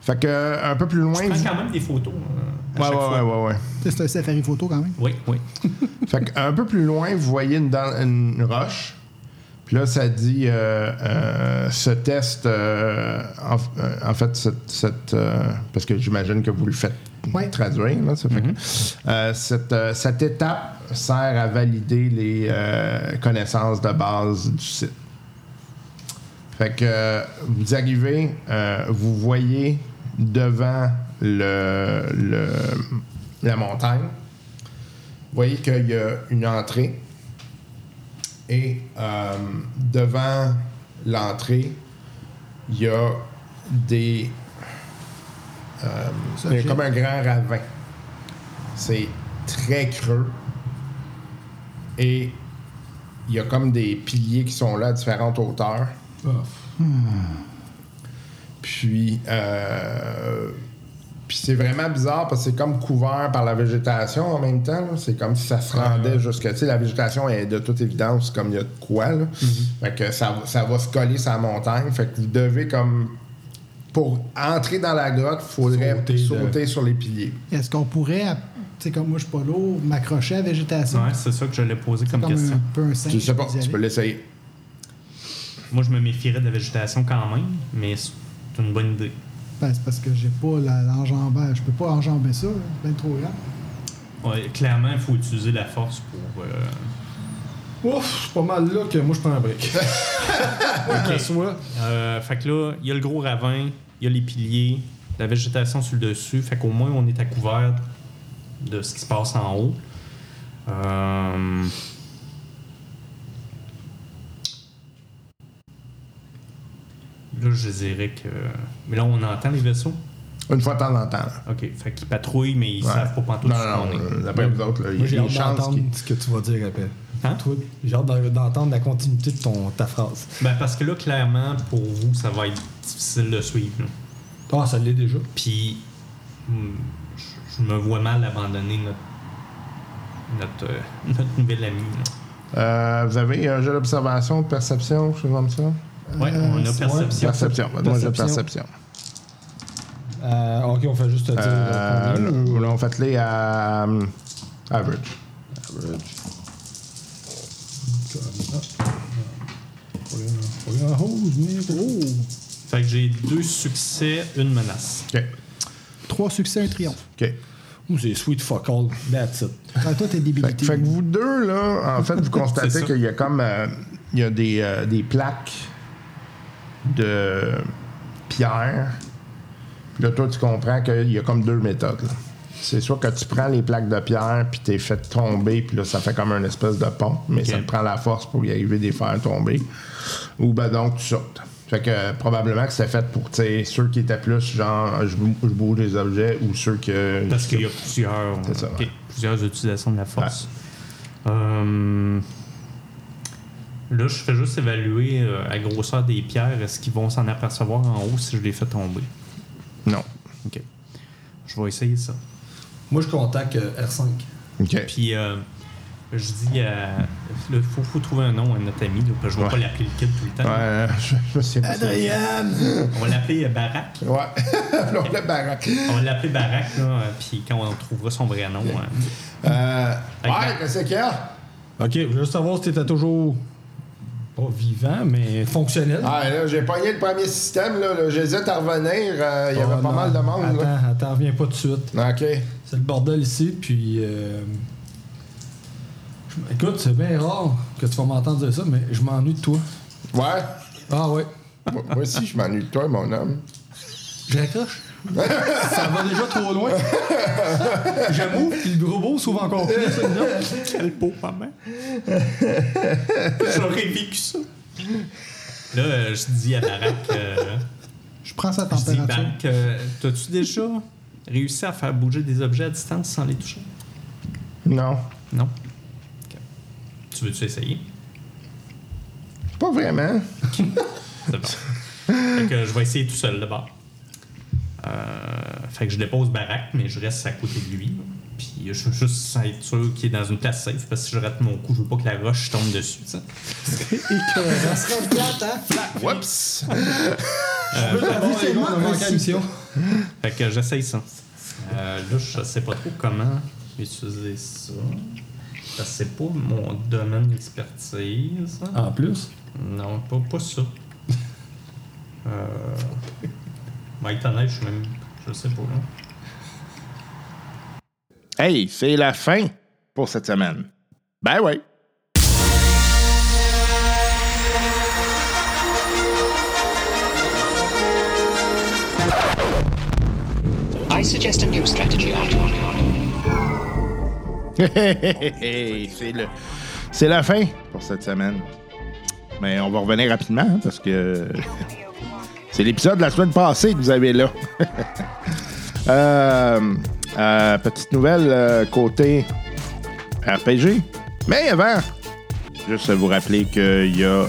Fait que un peu plus loin. Je vous- prends quand même des photos. euh, à Ouais, chaque ouais, fois. ouais, ouais, ouais. C'est un safari photo quand même. Oui, oui. (laughs) Fait qu'un peu plus loin, vous voyez une, roche. Puis là, ça dit euh, euh, ce test. euh, en, en fait, cette. cette, euh, parce que j'imagine que vous le faites Ouais. traduire. Là, ça fait que, euh, cette, euh, cette étape sert à valider les euh, connaissances de base du site. Fait que euh, vous arrivez, euh, vous voyez devant le, le- la montagne, vous voyez qu'il y a une entrée. Et euh, devant l'entrée, il y a des. euh, il y a comme un grand ravin. C'est très creux. Et il y a comme des piliers qui sont là à différentes hauteurs. Puis, euh, puis c'est vraiment bizarre parce que c'est comme couvert par la végétation en même temps. C'est comme si ça se rendait jusque. Tu sais, la végétation est de toute évidence comme il y a de quoi. Là. Fait que ça, va- ça va se coller sur la montagne. Fait que vous devez comme. Pour entrer dans la grotte, il faudrait Sauter sauter, de- sur les piliers. Est-ce qu'on pourrait, tu sais, comme moi je suis pas lourd, m'accrocher à la végétation? Ouais, c'est ça que je l'ai posé comme, comme question. un peu un singe. Je sais pas, tu peux l'essayer. Moi, je me méfierais de la végétation quand même, mais c'est une bonne idée. Ben, c'est parce que j'ai pas l'enjambage. Je peux pas enjamber ça, là. c'est bien trop grand. Ouais, clairement, il faut utiliser la force pour. euh, Ouf, c'est pas mal là que moi je prends un break. (laughs) Ok. Soit. Euh, fait que là, il y a le gros ravin, il y a les piliers, la végétation sur le dessus. Fait qu'au moins, on est à couvert de ce qui se passe en haut. Euh, Là, je dirais que. Mais là, on entend les vaisseaux? Une fois de temps en temps. là. OK. Fait qu'ils patrouillent, mais ils Ouais. savent pas pantoute Non, non, non. euh, D'après vous autres, là, il y Moi a des chances ce que tu vas dire après. Hein? Toi, j'ai hâte d'en- d'entendre la continuité de ton, ta phrase. Ben, parce que là, clairement, pour vous, ça va être difficile de suivre. Ah, ça l'est déjà. Puis, hmm, je- je me vois mal abandonner notre, notre, euh, (laughs) notre nouvel ami. là. Euh, vous avez un jeu d'observation, de perception, quelque chose comme ça? Ouais, on a ouais. perception. Perception. Moi, j'ai Perception. Euh, ok, on fait juste dire Euh, combien, là, on fait-les à euh, average. Oh! Fait que j'ai deux succès, une menace. OK. Trois succès, un triomphe. OK. Moi, c'est sweet fuck all. That's it. Ah, toi, t'es Fait, débilité. fait que vous deux, là, en fait, vous (laughs) constatez qu'il y a comme. euh, il y a des, euh, des plaques de pierre. Puis là, toi, tu comprends qu'il y a comme deux méthodes. là. C'est soit que tu prends les plaques de pierre, puis t'es fait tomber, puis là, ça fait comme une espèce de pont, mais ça te prend la force pour y arriver des faire tomber. Ou ben donc, tu sautes. Fait que euh, probablement que c'est fait pour ceux qui étaient plus genre je, bou- je bouge des objets ou ceux que. Parce qu'il y a plusieurs, C'est ça, plusieurs utilisations de la force. Euh, là, je fais juste évaluer euh, la grosseur des pierres. Est-ce qu'ils vont s'en apercevoir en haut si je les fais tomber? Non. Ok. Je vais essayer ça. Moi, je contacte euh, R5. OK. Puis, euh, je dis à. Il faut, faut trouver un nom à notre ami. Là, parce que je ne vais Ouais. pas l'appeler le kid tout le temps. Ouais, euh, je, je sais pas. On va l'appeler euh, Barak. Ouais. Là, le baraque. On va l'appeler Barak, là, euh, puis quand on trouvera son vrai nom. euh, Euh, Fait que- ouais, qu'est-ce qu'il y a? OK, je veux juste savoir si t'étais toujours pas vivant, mais fonctionnel. Ah, là, j'ai pogné le premier système, là. là. J'hésite à revenir. euh, Il y avait Oh, pas non. mal de monde, là. Attends, attends, reviens pas tout de suite. OK. C'est le bordel ici, puis. euh, Écoute, c'est bien rare que tu vas m'entendre dire ça, mais je m'ennuie de toi. Ouais? Ah ouais. Moi moi aussi, je m'ennuie de toi, mon homme. Je raccroche. Ça va déjà trop loin. J'avoue, puis le gros beau s'ouvre encore plus. Quel beau maman. J'aurais vécu ça. Là, euh, je dis à Barak, euh, Je prends sa je dis température. Barak, euh, t'as-tu déjà réussi à faire bouger des objets à distance sans les toucher? Non. Non? Tu veux-tu essayer? Pas vraiment. (laughs) C'est bon. fait que je vais essayer tout seul d'abord. Euh, fait que je dépose Barak, mais je reste à côté de lui. Puis je veux juste être sûr qu'il est dans une place safe, parce que si je rate mon coup, je veux pas que la roche tombe dessus. tu sais. Ça serait plate, hein? Oups. Officiellement, On a manqué la mission. Fait que j'essaye ça. Euh, là, je sais pas trop comment utiliser ça. Parce que c'est pas mon domaine d'expertise. En plus? Non, pas, pas ça. euh... Mike je suis même. Je sais pas. Là. Hey, c'est la fin pour cette semaine. Ben oui. I suggest a new strategy, Arthur. c'est le, c'est la fin pour cette semaine. Mais on va revenir rapidement hein, parce que c'est l'épisode de la semaine passée que vous avez là. (laughs) Euh, euh, petite nouvelle euh, côté RPG. Mais avant, juste vous rappeler qu'il y a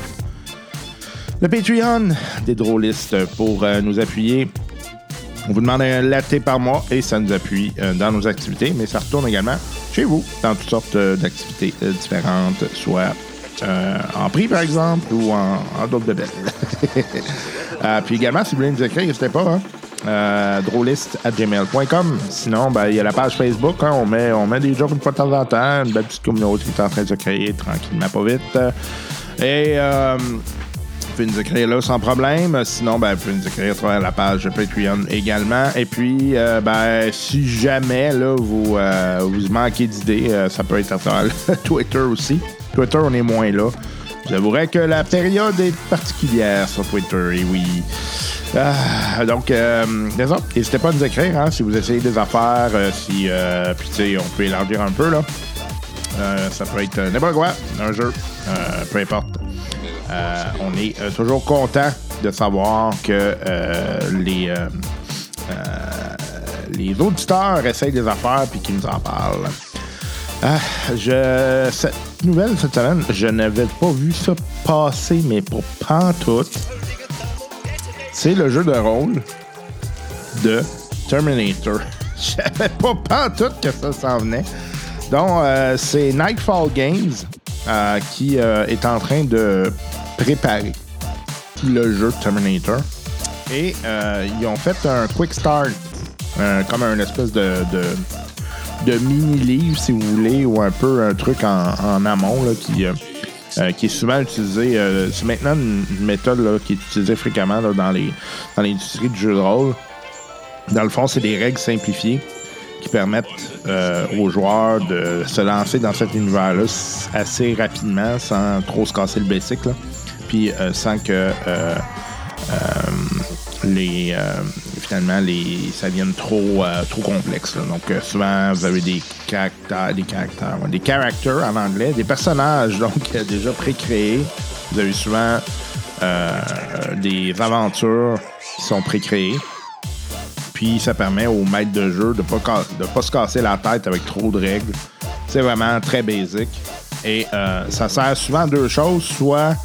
le Patreon des drôlistes pour nous appuyer. On vous demande un latte par mois et ça nous appuie dans nos activités, mais ça retourne également chez vous dans toutes sortes d'activités différentes, soit en prix par exemple ou en, en d'autres bébelles. (laughs) Euh, puis également, si vous voulez nous écrire, n'hésitez pas, hein, euh. Sinon, ben, il y a la page Facebook, hein, on, met, on met des jokes une fois de temps en temps, une belle petite communauté qui est en train de se créer tranquillement, pas vite. Et euh, vous pouvez nous écrire là sans problème. Sinon, ben, vous pouvez nous écrire à travers la page Patreon également. Et puis, euh, ben, si jamais là, vous, euh, vous manquez d'idées, ça peut être à travers (laughs) Twitter aussi. Twitter, on est moins là. J'avouerais que la période est particulière sur Twitter, et oui. Ah, donc, euh, ça. N'hésitez pas à nous écrire hein, si vous essayez des affaires, euh, si, euh, puis tu sais, on peut élargir un peu, là. Euh, ça peut être n'importe quoi, un jeu, euh, peu importe. Euh, on est euh, toujours content de savoir que euh, les, euh, euh, les auditeurs essayent des affaires puis qu'ils nous en parlent. Ah, je, cette nouvelle cette semaine, je n'avais pas vu ça passer, mais pour pantoute. C'est le jeu de rôle de Terminator. (laughs) Je savais pas pantoute que ça s'en venait. Donc, euh, c'est Nightfall Games euh, qui euh, est en train de préparer le jeu Terminator. Et ils ont fait un quick start, comme un espèce de, de mini-livre, si vous voulez, ou un peu un truc en, amont là, qui, euh, euh, qui est souvent utilisé. euh, c'est maintenant une, méthode là, qui est utilisée fréquemment là, dans, les, dans l'industrie du jeu de rôle. Dans le fond, c'est des règles simplifiées qui permettent aux joueurs de se lancer dans cet univers-là assez rapidement sans trop se casser le basic. Puis sans que les finalement les ça devienne trop euh, trop complexe. Donc euh, souvent vous avez des caractères, des caractères, des characters en anglais, des personnages (laughs) donc euh, déjà pré-créés. Vous avez souvent des aventures qui sont pré-créées. Puis ça permet au maître de jeu de pas ca- de pas se casser la tête avec trop de règles. C'est vraiment très basique. Et ça sert souvent à deux choses, soit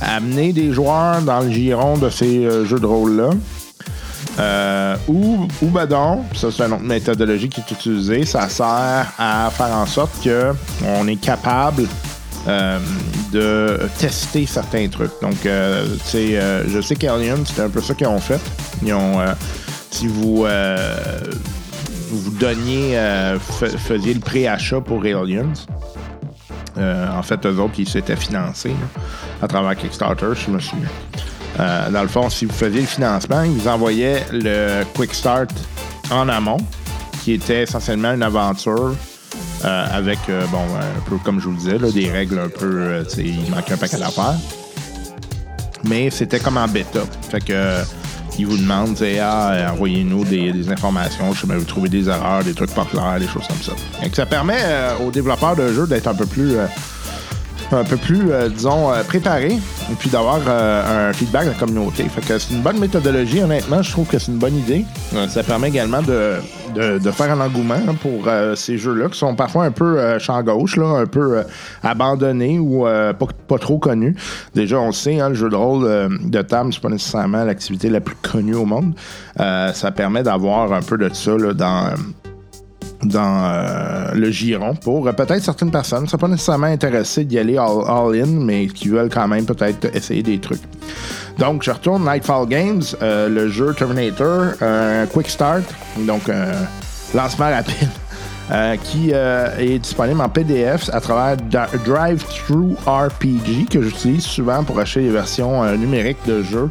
amener des joueurs dans le giron de ces jeux de rôle-là, euh, ou, ou ben donc, ça c'est une autre méthodologie qui est utilisée, ça sert à faire en sorte que on est capable euh, de tester certains trucs. Donc, euh, tu sais, euh, je sais qu'Alien, c'était un peu ça qu'ils ont fait. Ils ont, euh, si vous, euh, vous donniez, euh, fa- faisiez le préachat pour Aliens, en fait, eux autres, ils s'étaient financés là, à travers Kickstarter, je me souviens. Euh, dans le fond, si vous faisiez le financement, ils vous envoyaient le Quick Start en amont, qui était essentiellement une aventure euh, avec, euh, bon, un peu comme je vous le disais, là, des règles un peu, euh, il manquait un paquet d'affaires. Mais c'était comme en bêta. Fait que euh, ils vous demandent, ah, envoyez-nous des, informations, je sais pas, vous trouvez des erreurs, des trucs pas clairs, des choses comme ça. Que ça permet aux développeurs de jeux d'être un peu plus un peu plus, euh, disons, euh, préparé et puis d'avoir euh, un feedback de la communauté. Fait que c'est une bonne méthodologie, honnêtement. Je trouve que c'est une bonne idée. Ça permet également de, de, faire un engouement hein, pour ces jeux-là qui sont parfois un peu champ gauche, là, un peu abandonnés ou pas, trop connus. Déjà, on le sait, hein, le jeu de rôle de table, c'est pas nécessairement l'activité la plus connue au monde. Ça permet d'avoir un peu de ça là, dans dans euh, le giron pour euh, peut-être certaines personnes ne sont pas nécessairement intéressées d'y aller all, all in, mais qui veulent quand même peut-être essayer des trucs. Donc, je retourne Nightfall Games, euh, le jeu Terminator, quick start, donc un lancement rapide, (laughs) qui est disponible en PDF à travers Da- Drive-Thru RPG, que j'utilise souvent pour acheter les versions numériques de jeux.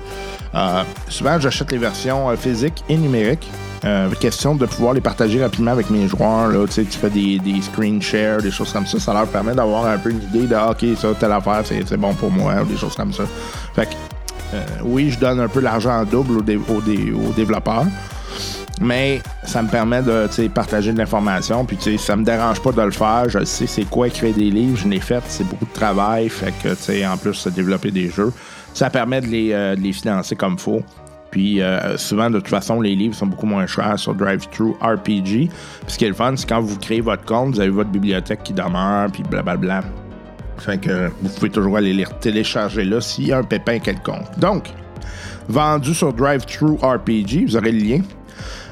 Souvent, j'achète les versions physiques et numériques. Euh, question de pouvoir les partager rapidement avec mes joueurs. Là, tu fais des, des screen share, des choses comme ça. Ça leur permet d'avoir un peu une idée de ah, OK, ça, telle affaire, c'est bon pour moi, ou des choses comme ça. Fait que, euh, oui, je donne un peu l'argent en double aux, dé- aux dé- aux développeurs. Mais ça me permet de partager de l'information. Puis ça me dérange pas de le faire. Je sais c'est quoi écrire des livres. Je l'ai fait. C'est beaucoup de travail. Fait que tu sais, en plus, développer des jeux. Ça permet de les, euh, de les financer comme faut. Puis euh, souvent, de toute façon, les livres sont beaucoup moins chers sur Drive-Thru RPG. Puis ce qui est le fun, c'est quand vous créez votre compte, vous avez votre bibliothèque qui demeure, puis blablabla. Fait que vous pouvez toujours aller les télécharger là s'il y a un pépin quelconque. Donc, vendu sur Drive-Thru RPG, vous aurez le lien.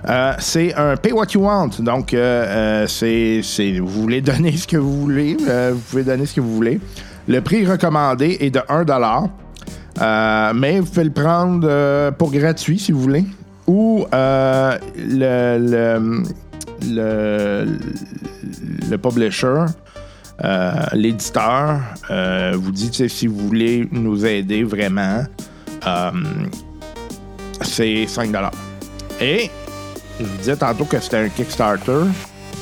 Euh, c'est un pay what you want. Donc, euh, c'est, vous voulez (laughs) donner ce que vous voulez. vous pouvez donner ce que vous voulez. Le prix recommandé est de 1$. Euh, mais vous pouvez le prendre euh, pour gratuit si vous voulez. Ou euh, le, le, le, publisher, l'éditeur, vous dit si vous voulez nous aider vraiment, c'est 5 Et je vous disais tantôt que c'était un Kickstarter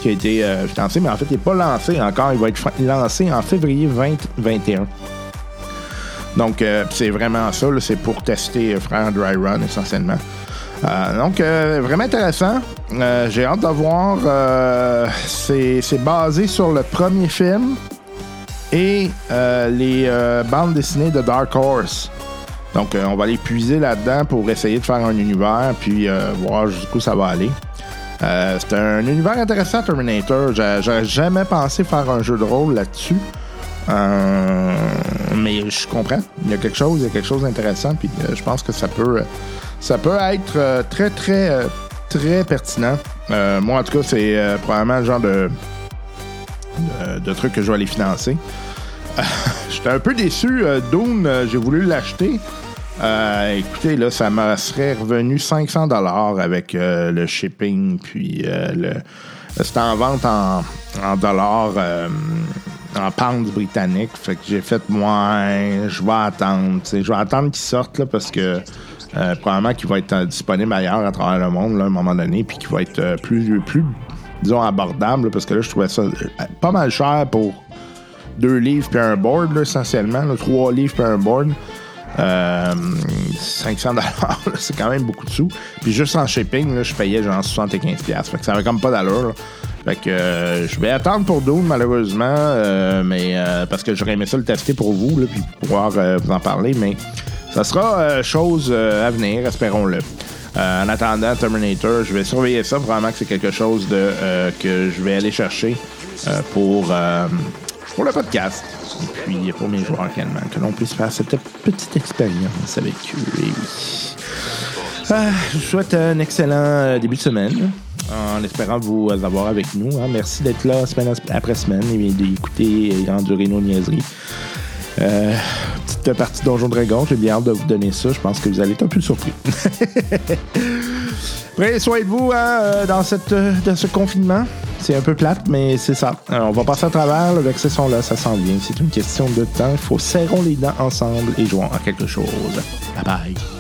qui a été financé, mais en fait, il n'est pas lancé encore. Il va être lancé en février 2021. Donc, euh, c'est vraiment ça. C'est pour tester euh, Frère Dry Run essentiellement. Euh, donc, vraiment intéressant. J'ai hâte de voir. c'est basé sur le premier film et les bandes dessinées de Dark Horse. Donc, on va aller puiser là-dedans pour essayer de faire un univers puis voir jusqu'où ça va aller. C'est un univers intéressant, Terminator. J'a- J'aurais jamais pensé faire un jeu de rôle là-dessus. Euh, mais je comprends. Il y a quelque chose, il y a quelque chose d'intéressant. Puis euh, je pense que ça peut, euh, ça peut être très, très, très pertinent. Moi, en tout cas, c'est probablement le genre de, de, truc que je vais aller financer. (laughs) J'étais un peu déçu. Dune, j'ai voulu l'acheter. Écoutez, là, ça me serait revenu 500 dollars avec le shipping, puis c'était en vente en, en dollars, en pounds britanniques. Fait que j'ai fait, moi, je vais attendre. Je vais attendre qu'il sorte, là, parce que euh, probablement qu'il va être euh, disponible ailleurs à travers le monde, là, à un moment donné, puis qu'il va être euh, plus, plus, disons, abordable, là, parce que là, je trouvais ça pas mal cher pour deux livres puis un board, là, essentiellement. trois livres puis un board. Euh, 500 dollars, c'est quand même beaucoup de sous. Puis juste en shipping, là, je payais genre 75 pièces. Fait que ça avait comme pas d'allure. Fait que euh, je vais attendre pour Doom malheureusement, euh, mais euh, parce que j'aurais aimé ça le tester pour vous, là, puis pouvoir euh, vous en parler, mais ça sera chose à venir, espérons-le. En attendant Terminator, je vais surveiller ça. Probablement que c'est quelque chose de, que je vais aller chercher pour, pour le podcast. Et puis pour mes joueurs également, que l'on puisse faire cette petite expérience avec eux. Et oui. Ah, je vous souhaite un excellent début de semaine. En espérant vous avoir avec nous. hein. Merci d'être là semaine après semaine et d'écouter et endurer nos niaiseries. Euh, petite partie Donjon Dragon, j'ai bien hâte de vous donner ça. Je pense que vous allez être un peu surpris. (laughs) Prenez soin de vous hein, euh, dans, cette, euh, dans ce confinement. C'est un peu plate, mais c'est ça. Euh, on va passer à travers. Le vexé sont là, ça s'en vient. C'est une question de temps. Il faut serrer les dents ensemble et jouer à quelque chose. Bye bye.